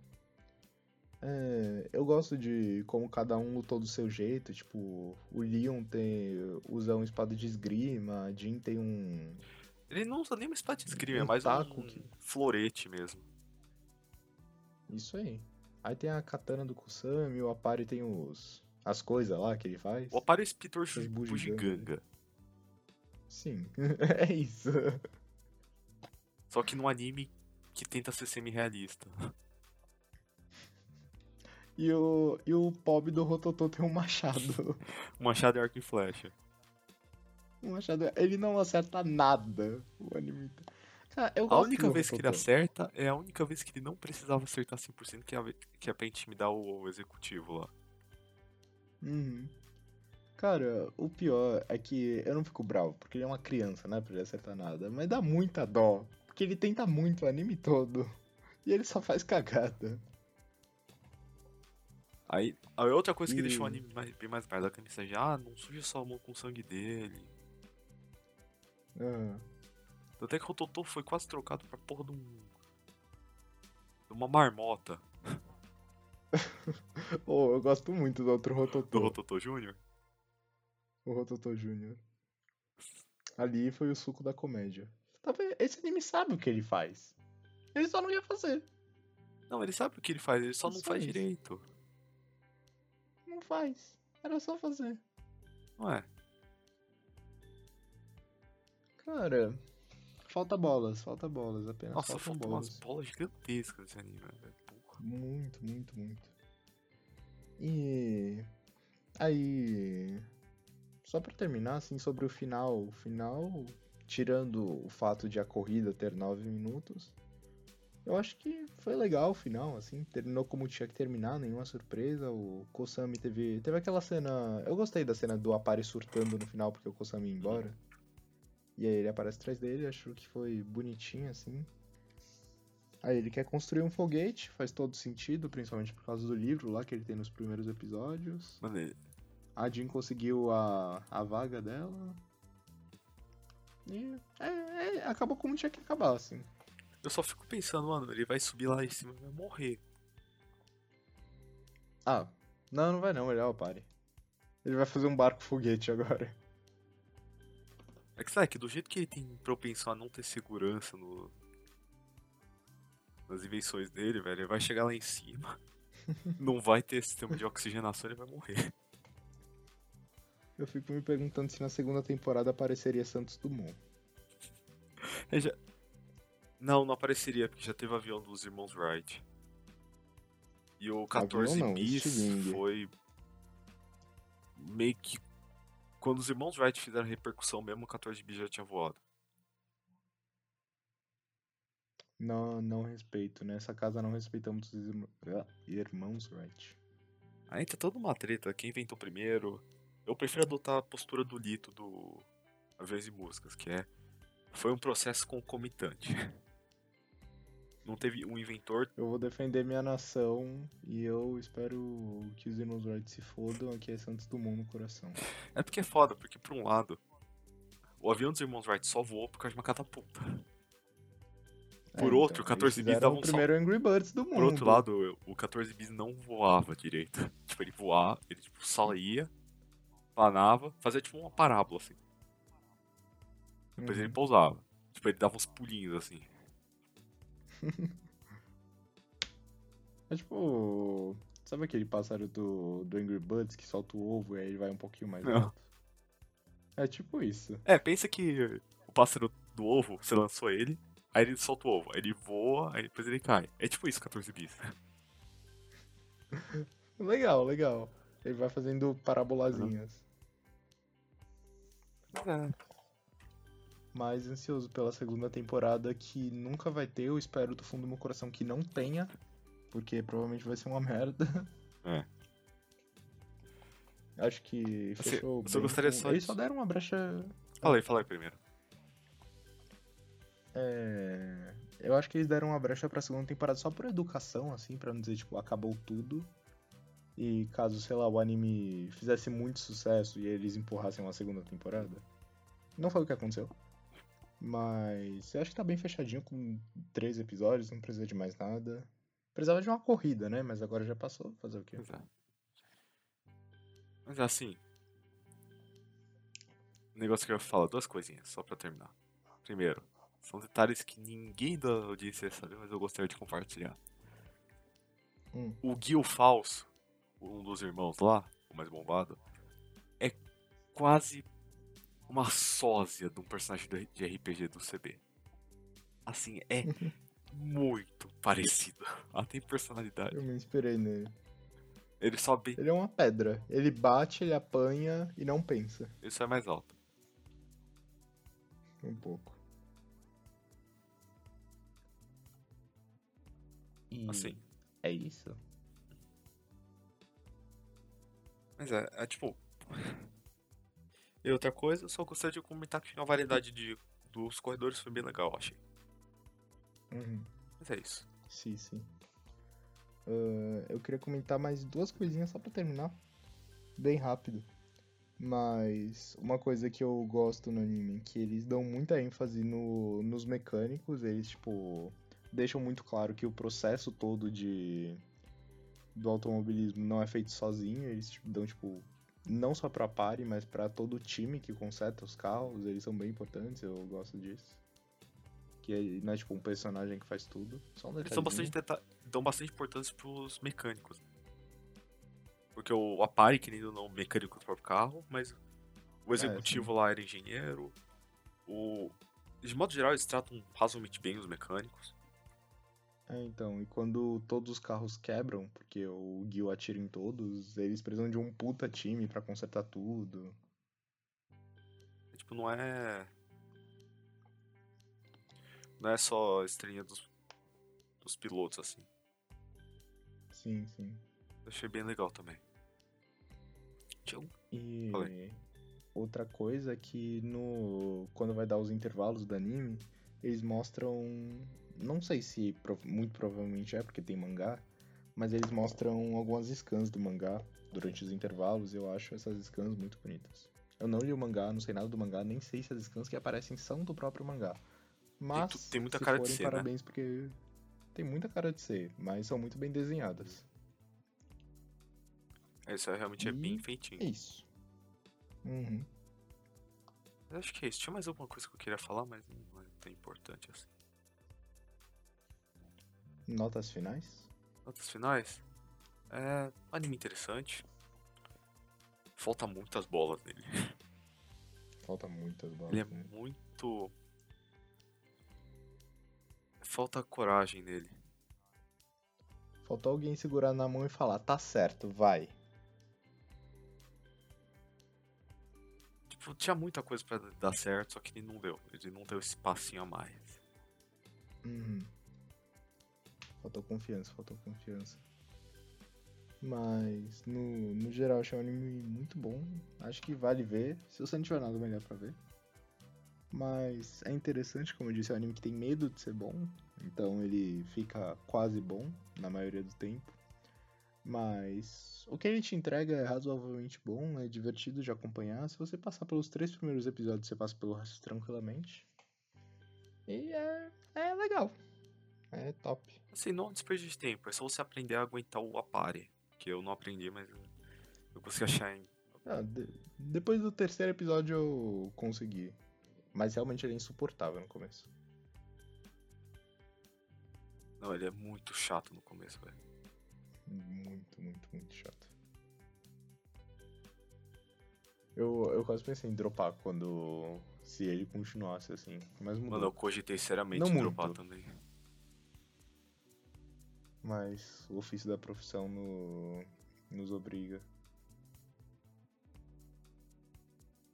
Speaker 1: É, eu gosto de como cada um lutou do seu jeito. Tipo, o Leon tem, usa uma espada de esgrima, a Jean tem um,
Speaker 2: Ele não usa nem uma espada de esgrima, é
Speaker 1: Um
Speaker 2: mais
Speaker 1: taco
Speaker 2: um
Speaker 1: que-
Speaker 2: florete mesmo.
Speaker 1: Isso aí. Aí tem a katana do Kusami, o Apari tem os as coisas lá que ele faz.
Speaker 2: O Aparo é
Speaker 1: bugigangas.
Speaker 2: Bugiganga.
Speaker 1: Sim, é isso.
Speaker 2: Só que num anime que tenta ser semi-realista.
Speaker 1: E o, e o pobre do Rototô tem um machado.
Speaker 2: O machado é arco e flecha.
Speaker 1: Um machado. Ele não acerta nada. O anime. Cara, eu
Speaker 2: A única vez que ele acerta é a única vez que ele não precisava acertar 100%, que é, que é pra intimidar o, o executivo lá.
Speaker 1: Uhum. Cara, o pior é que eu não fico bravo, porque ele é uma criança, né? Pra ele acertar nada. Mas dá muita dó. Porque ele tenta muito o anime todo. E ele só faz cagada.
Speaker 2: Aí, a outra coisa que
Speaker 1: E-
Speaker 2: deixou o anime mais, bem mais merda, a mensagem, ah, não suja sua mão com o sangue dele.
Speaker 1: Ah.
Speaker 2: Tanto é que o Totô foi quase trocado pra porra de um. de uma marmota
Speaker 1: Oh, eu gosto muito do outro
Speaker 2: do
Speaker 1: Rototô.
Speaker 2: Rototô Jr.
Speaker 1: O Rototô Jr. Ali foi o suco da comédia. Vendo? Esse anime sabe o que ele faz. Ele só não ia fazer.
Speaker 2: Não, ele sabe o que ele faz, ele só não faz
Speaker 1: isso.
Speaker 2: direito.
Speaker 1: Não faz. Era só fazer.
Speaker 2: Não é?
Speaker 1: Cara, falta bolas, falta bolas, apenas
Speaker 2: Nossa,
Speaker 1: faltam
Speaker 2: faltam
Speaker 1: bolas.
Speaker 2: umas bolas gigantescas nesse anime, velho. Porra.
Speaker 1: Muito, muito, muito. E aí, só pra terminar, assim, sobre o final, o final, tirando o fato de a corrida ter nove minutos, eu acho que foi legal o final, assim, terminou como tinha que terminar, nenhuma surpresa. O Kosami teve, teve aquela cena, eu gostei da cena do Apare surtando no final porque o Kosami ia embora. E aí ele aparece atrás dele, acho que foi bonitinho, assim. Aí ele quer construir um foguete, faz todo sentido, principalmente por causa do livro lá que ele tem nos primeiros episódios.
Speaker 2: Mano, ele-
Speaker 1: a Jean conseguiu a, a vaga dela. E é, é, acabou como tinha que acabar, assim.
Speaker 2: Eu só fico pensando, mano, ele vai subir lá em cima e vai morrer.
Speaker 1: Ah, não, não vai não, ele é o pare. Ele vai fazer um barco foguete agora.
Speaker 2: É que sabe que do jeito que ele tem propensão a não ter segurança no... nas invenções dele, velho, ele vai chegar lá em cima. não vai ter sistema de oxigenação, ele vai morrer.
Speaker 1: Eu fico me perguntando se na segunda temporada apareceria Santos Dumont.
Speaker 2: Já... Não, não apareceria, porque já teve avião dos irmãos Wright. E o 14 não, foi meio que quando os irmãos Wright fizeram repercussão mesmo, o 14 bis já tinha voado.
Speaker 1: Não, não respeito. Nessa casa não respeitamos os ah, irmãos Wright.
Speaker 2: Aí tá toda uma treta. Quem inventou primeiro? Eu prefiro adotar a postura do Lito do Aviões e Músicas, que é. Foi um processo concomitante. Não teve um inventor.
Speaker 1: Eu vou defender minha nação e eu espero que os irmãos Wright se fodam. Aqui é Santos Dumont no coração.
Speaker 2: É porque é foda, porque por um lado, o avião dos irmãos Wright só voou por causa de uma catapulta. É, por é, outro, então, o 14 bis dava um
Speaker 1: o primeiro. Angry Birds do mundo.
Speaker 2: Por outro lado, o 14 bis não voava direito. Tipo, ele voava, ele tipo, saía, planava, fazia tipo uma parábola assim. Depois uhum. ele pousava. Tipo, ele dava uns pulinhos assim.
Speaker 1: é tipo. Sabe aquele pássaro do, do Angry Birds que solta o ovo e aí ele vai um pouquinho mais Não. alto? É tipo isso.
Speaker 2: É, pensa que o pássaro do ovo, você lançou ele, aí ele solta o ovo, aí ele voa, aí depois ele cai. É tipo isso, 14 bis.
Speaker 1: legal, legal. Ele vai fazendo parabolazinhas.
Speaker 2: É
Speaker 1: mais ansioso pela segunda temporada que nunca vai ter. Eu espero do fundo do meu coração que não tenha, porque provavelmente vai ser uma merda.
Speaker 2: É.
Speaker 1: Acho que fechou.
Speaker 2: Você, gostaria com... só
Speaker 1: Eles só deram uma brecha.
Speaker 2: Fala aí, fala aí primeiro.
Speaker 1: É... Eu acho que eles deram uma brecha pra segunda temporada só por educação, assim, pra não dizer, tipo, acabou tudo. E caso, sei lá, o anime fizesse muito sucesso e eles empurrassem uma segunda temporada. Não foi o que aconteceu. Mas eu acho que tá bem fechadinho com três episódios, não precisa de mais nada. Precisava de uma corrida, né? Mas agora já passou, fazer o quê?
Speaker 2: Exato. Mas assim. O negócio que eu falo, duas coisinhas, só pra terminar. Primeiro, são detalhes que ninguém da audiência sabe, mas eu gostaria de compartilhar.
Speaker 1: Hum.
Speaker 2: O Gil Falso, um dos irmãos lá, o mais bombado, é quase uma sósia de um personagem de RPG do CB. Assim, é muito parecido. Ela tem personalidade.
Speaker 1: Eu me inspirei nele.
Speaker 2: Ele sobe.
Speaker 1: Ele é uma pedra. Ele bate, ele apanha e não pensa.
Speaker 2: Só é mais alto.
Speaker 1: Um pouco. E
Speaker 2: assim.
Speaker 1: É isso.
Speaker 2: Mas é, é tipo. E outra coisa, só gostaria de comentar que a variedade de, dos corredores foi bem legal, achei.
Speaker 1: Uhum.
Speaker 2: Mas é isso.
Speaker 1: Sim, sim. Uh, eu queria comentar mais duas coisinhas só pra terminar. Bem rápido. Mas uma coisa que eu gosto no anime, que eles dão muita ênfase no, nos mecânicos, eles, tipo, deixam muito claro que o processo todo de do automobilismo não é feito sozinho, eles tipo, dão, tipo, não só pra pare, mas para todo o time que conserta os carros, eles são bem importantes, eu gosto disso. Que não é tipo um personagem que faz tudo. Só um
Speaker 2: eles são bastante dão bastante importância pros mecânicos. Porque o Apari, que nem não mecânico do próprio carro, mas o executivo é, lá era engenheiro. O... De modo geral, eles tratam razoavelmente bem os mecânicos.
Speaker 1: É, então, e quando todos os carros quebram, porque o Gil atira em todos, eles precisam de um puta time para consertar tudo.
Speaker 2: É, tipo, não é. Não é só estrelinha dos, dos pilotos, assim.
Speaker 1: Sim, sim.
Speaker 2: Eu achei bem legal também. Tchau.
Speaker 1: E Falei. outra coisa é que no. Quando vai dar os intervalos do anime, eles mostram não sei se muito provavelmente é porque tem mangá, mas eles mostram algumas scans do mangá durante os intervalos, eu acho essas scans muito bonitas. Eu não li o mangá, não sei nada do mangá, nem sei se as scans que aparecem são do próprio mangá. Mas,
Speaker 2: tu- tem muita
Speaker 1: se
Speaker 2: cara de
Speaker 1: forem,
Speaker 2: ser, né?
Speaker 1: parabéns, porque tem muita cara de ser, mas são muito bem desenhadas.
Speaker 2: Isso aí realmente é bem
Speaker 1: E-
Speaker 2: feitinho.
Speaker 1: É isso. Uhum.
Speaker 2: Eu acho que é isso. Tinha mais alguma coisa que eu queria falar, mas não é tão importante assim.
Speaker 1: Notas finais?
Speaker 2: Notas finais? É. Anime interessante. Falta muitas bolas nele.
Speaker 1: Falta muitas balas.
Speaker 2: Ele é
Speaker 1: né?
Speaker 2: muito. Falta coragem nele.
Speaker 1: Faltou alguém segurar na mão e falar, tá certo, vai.
Speaker 2: Tipo, tinha muita coisa pra dar certo, só que ele não deu. Ele não deu esse passinho a mais.
Speaker 1: Uhum. Faltou confiança, faltou confiança. Mas, no, no geral, achei um anime muito bom. Acho que vale ver, se você não tiver nada melhor pra ver. Mas é interessante, como eu disse, é um anime que tem medo de ser bom. Então ele fica quase bom, na maioria do tempo. Mas o que ele te entrega é razoavelmente bom, é divertido de acompanhar. Se você passar pelos três primeiros episódios, você passa pelo resto tranquilamente. E é, é legal. É top.
Speaker 2: Assim, não desperdice de tempo. É só você aprender a aguentar o apare. Que eu não aprendi, mas eu- eu consegui achar em.
Speaker 1: Ah, de- depois do terceiro episódio eu consegui. Mas realmente ele é insuportável no começo.
Speaker 2: Não, ele é muito chato no começo, velho.
Speaker 1: Muito, muito, muito chato. Eu, eu quase pensei em dropar quando. Se ele continuasse assim. Mas mudou.
Speaker 2: Mano, eu cogitei seriamente
Speaker 1: Não
Speaker 2: em dropar também.
Speaker 1: Mas o ofício da profissão no, nos obriga.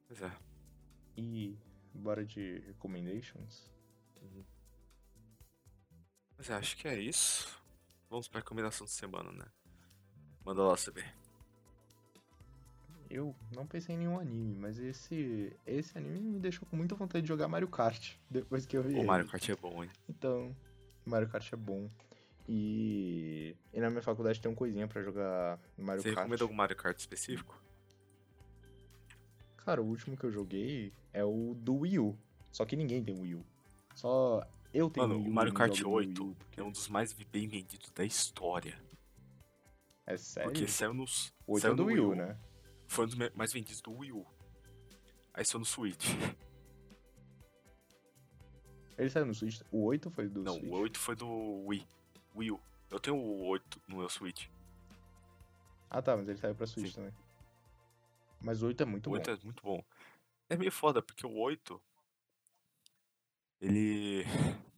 Speaker 2: Pois é.
Speaker 1: E bora de recommendations?
Speaker 2: Mas é, acho que é isso. Vamos pra recomendação de semana, né? Manda lá, CB.
Speaker 1: Eu não pensei em nenhum anime, mas esse, esse anime me deixou com muita vontade de jogar Mario Kart depois que eu vi
Speaker 2: O
Speaker 1: ele.
Speaker 2: Mario Kart é bom, hein?
Speaker 1: Então, Mario Kart é bom. E, e na minha faculdade tem um coisinha pra jogar Mario
Speaker 2: Você
Speaker 1: Kart.
Speaker 2: recomenda algum Mario Kart específico?
Speaker 1: Cara, o último que eu joguei é o do Wii U. Só que ninguém tem Wii U. Só eu tenho
Speaker 2: Mano,
Speaker 1: Wii U.
Speaker 2: o Mario Kart
Speaker 1: jogo no Wii
Speaker 2: 8
Speaker 1: U, porque-
Speaker 2: é um dos mais bem vendidos da história.
Speaker 1: É sério?
Speaker 2: Porque saiu nos.
Speaker 1: o 8
Speaker 2: saiu
Speaker 1: é do
Speaker 2: no
Speaker 1: Wii U, né?
Speaker 2: Foi um dos mais vendidos do Wii U. Aí saiu no Switch.
Speaker 1: Ele saiu no Switch. O 8 foi do
Speaker 2: Não,
Speaker 1: Switch.
Speaker 2: o 8 foi do Wii. Wii U. Eu tenho o 8 no meu Switch.
Speaker 1: Ah tá, mas ele saiu pra Switch
Speaker 2: Sim.
Speaker 1: também. Mas o 8 é muito
Speaker 2: o
Speaker 1: bom.
Speaker 2: 8 é muito bom. É meio foda, porque o 8. Ele.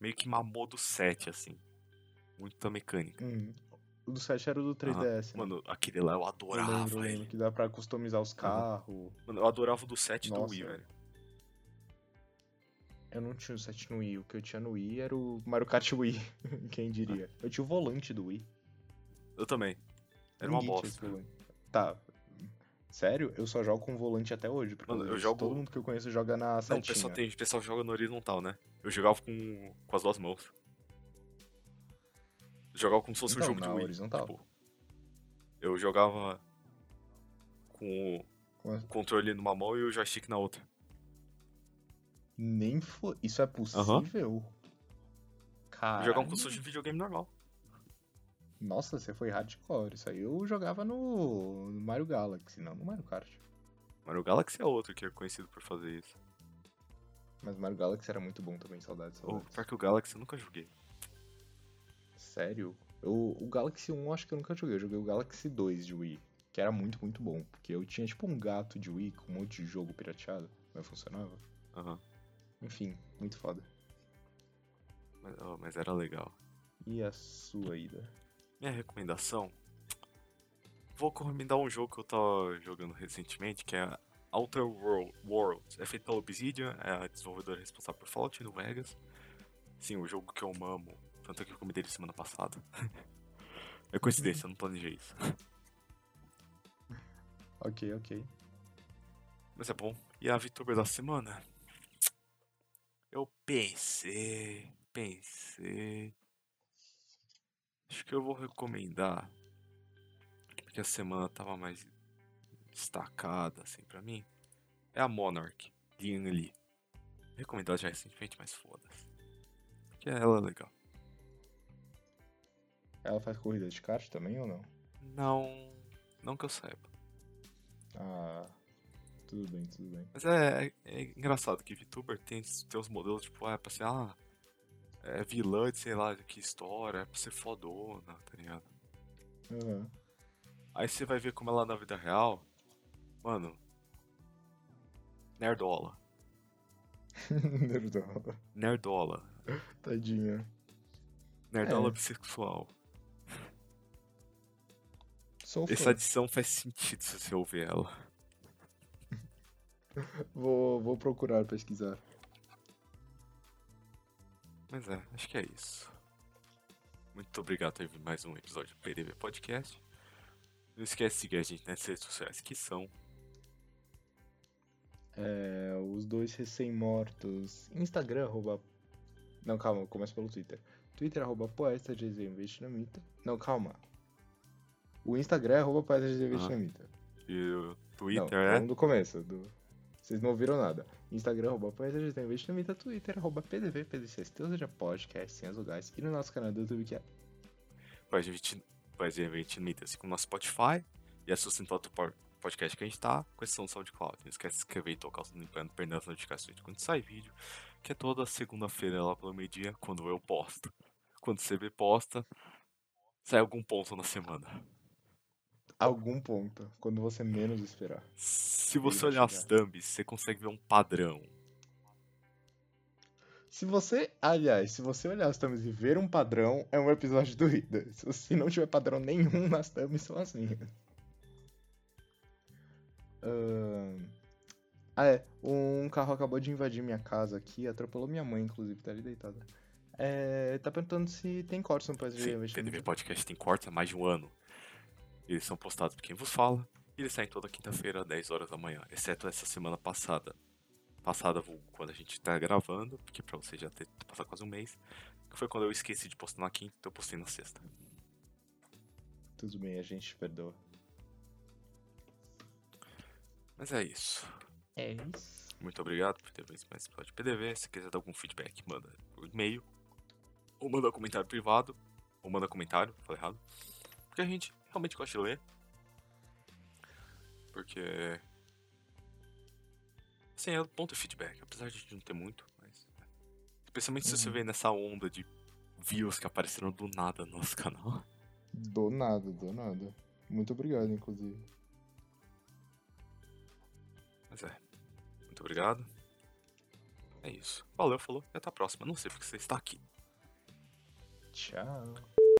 Speaker 2: Meio que mamou do 7, assim. Muita mecânica.
Speaker 1: Uhum. O do 7 era o do 3DS, né?
Speaker 2: Mano, aquele lá eu adorava
Speaker 1: eu lembro
Speaker 2: ele.
Speaker 1: que dá pra customizar os carros.
Speaker 2: Mano, eu adorava o do 7 do
Speaker 1: Nossa.
Speaker 2: Wii, velho.
Speaker 1: Eu não tinha o 7 no Wii, o que eu tinha no Wii era o Mario Kart Wii, quem diria. Eu tinha o volante do Wii.
Speaker 2: Eu também. Era uma
Speaker 1: Ninguém tinha esse
Speaker 2: bosta.
Speaker 1: Tá. Sério? Eu só jogo com volante até hoje. Porque
Speaker 2: Mano, eu jogo-
Speaker 1: Todo mundo que eu conheço joga na
Speaker 2: Não, o
Speaker 1: setinha.
Speaker 2: pessoal, tem, o pessoal joga no horizontal, né? Eu jogava com, com as duas mãos. Eu jogava como se fosse um
Speaker 1: Então,
Speaker 2: jogo de Wii.
Speaker 1: horizontal.
Speaker 2: Tipo, eu jogava com
Speaker 1: Com a-
Speaker 2: o controle numa mão e o joystick na outra.
Speaker 1: Nem foi. Isso é possível?
Speaker 2: Eu
Speaker 1: Caralho.
Speaker 2: jogava como se fosse um videogame normal.
Speaker 1: Nossa, você foi hardcore. Isso aí eu jogava no, no Mario Galaxy, não no Mario Kart.
Speaker 2: Mario Galaxy é outro que é conhecido por fazer isso.
Speaker 1: Mas Mario Galaxy era muito bom também, saudades. Saudades.
Speaker 2: pior que o Galaxy eu nunca joguei.
Speaker 1: Sério? Eu, o Galaxy 1 eu acho que eu nunca joguei. Eu joguei o Galaxy 2 de Wii. Que era muito, muito bom. Porque eu tinha tipo um gato de Wii com um monte de jogo pirateado. Mas funcionava.
Speaker 2: Aham.
Speaker 1: Enfim, muito foda.
Speaker 2: Mas, oh, mas era legal.
Speaker 1: E a sua ida?
Speaker 2: Minha recomendação. Vou recomendar um jogo que eu tava jogando recentemente, que é Outer World, Worlds. É feito pela Obsidian, é a desenvolvedora responsável por Fallout New Vegas. Sim, o jogo que eu amo. Tanto é que eu recomendei ele semana passada. é coincidência, eu não planejei isso.
Speaker 1: Ok, ok.
Speaker 2: Mas é bom. E a VTuber da semana? Eu pensei, pensei. Acho que eu vou recomendar. Porque que a semana tava mais destacada, assim, pra mim, é a Monarch, Lian Lee. Recomendado já recentemente, mas foda-se. Porque ela é legal.
Speaker 1: Ela faz corrida de kart também ou não?
Speaker 2: Não. Não que eu saiba.
Speaker 1: Ah. Tudo bem, tudo bem.
Speaker 2: Mas é, é, é engraçado que VTuber tem, tem uns modelos, tipo, ah, é pra ser, ah, é vilã de sei lá de que história, é pra ser fodona, tá ligado?
Speaker 1: Uhum.
Speaker 2: Aí você vai ver como ela é na vida real, mano. Nerdola.
Speaker 1: Nerdola.
Speaker 2: Nerdola.
Speaker 1: Tadinha.
Speaker 2: Nerdola
Speaker 1: É.
Speaker 2: bissexual. Essa adição faz sentido se você ouvir ela.
Speaker 1: Vou, vou procurar pesquisar.
Speaker 2: Mas é, acho que é isso. Muito obrigado por ter mais um episódio do PDV Podcast. Não esquece de seguir a gente nas redes sociais que são
Speaker 1: É, os dois recém-mortos. Instagram, arroba. Não, calma, começa pelo Twitter. Twitter, arroba poeta Vietnamita. Não, calma. O Instagram é arroba poeta Vietnamita.
Speaker 2: e o Twitter
Speaker 1: não,
Speaker 2: é.
Speaker 1: vamos do começo. Do... Vocês não ouviram nada. Instagram, arroba poeta GZ Vietnamita. Twitter, arroba PDV, PDC. Seja, podcast, sem as lugares. E no nosso canal do YouTube que é.
Speaker 2: Poesia Vietnamita, assim como no Spotify. E é sustentar o podcast que a gente tá, com exceção do SoundCloud. Não esquece de se inscrever e tocar o sininho perder as notificações quando sai vídeo. Que é toda segunda-feira lá pelo meio-dia, quando eu posto. Quando você vê posta, sai algum ponto na semana.
Speaker 1: Algum ponto. Quando você menos esperar.
Speaker 2: Se você olhar as thumbs, você consegue ver um padrão.
Speaker 1: Se você, aliás, se você olhar as thumbs e ver um padrão, é um episódio do Ida. Se não tiver padrão nenhum nas thumbs, são as minhas. Ahn, Ah, é. Um carro acabou de invadir minha casa aqui, atropelou minha mãe, inclusive, tá ali deitada. É, tá perguntando se tem cortes no podcast.
Speaker 2: Sim, o PDV Podcast tem cortes há mais de um ano. Eles são postados por quem vos fala. E eles saem toda quinta-feira, às 10 horas da manhã. Exceto essa semana passada. Passada, quando a gente tá gravando, porque pra você já ter passado quase um mês. Que foi quando eu esqueci de postar na quinta, então eu postei na sexta.
Speaker 1: Tudo bem, a gente perdoa.
Speaker 2: Mas é isso.
Speaker 1: É isso.
Speaker 2: Muito obrigado por ter visto mais esse episódio de PDV. Se quiser dar algum feedback, manda por e-mail. Ou manda comentário privado. Ou manda comentário, falei errado. Porque a gente realmente gosta de ler. Porque. Assim, é bom ter feedback, apesar de a gente não ter muito. Mas... Especialmente se você
Speaker 1: Uhum.
Speaker 2: vê nessa onda de views que apareceram do nada no nosso canal.
Speaker 1: Do nada, do nada. Muito obrigado, inclusive.
Speaker 2: Mas é. Muito obrigado. É isso. Valeu, falou. E até a próxima. Não sei porque você está aqui.
Speaker 1: Tchau.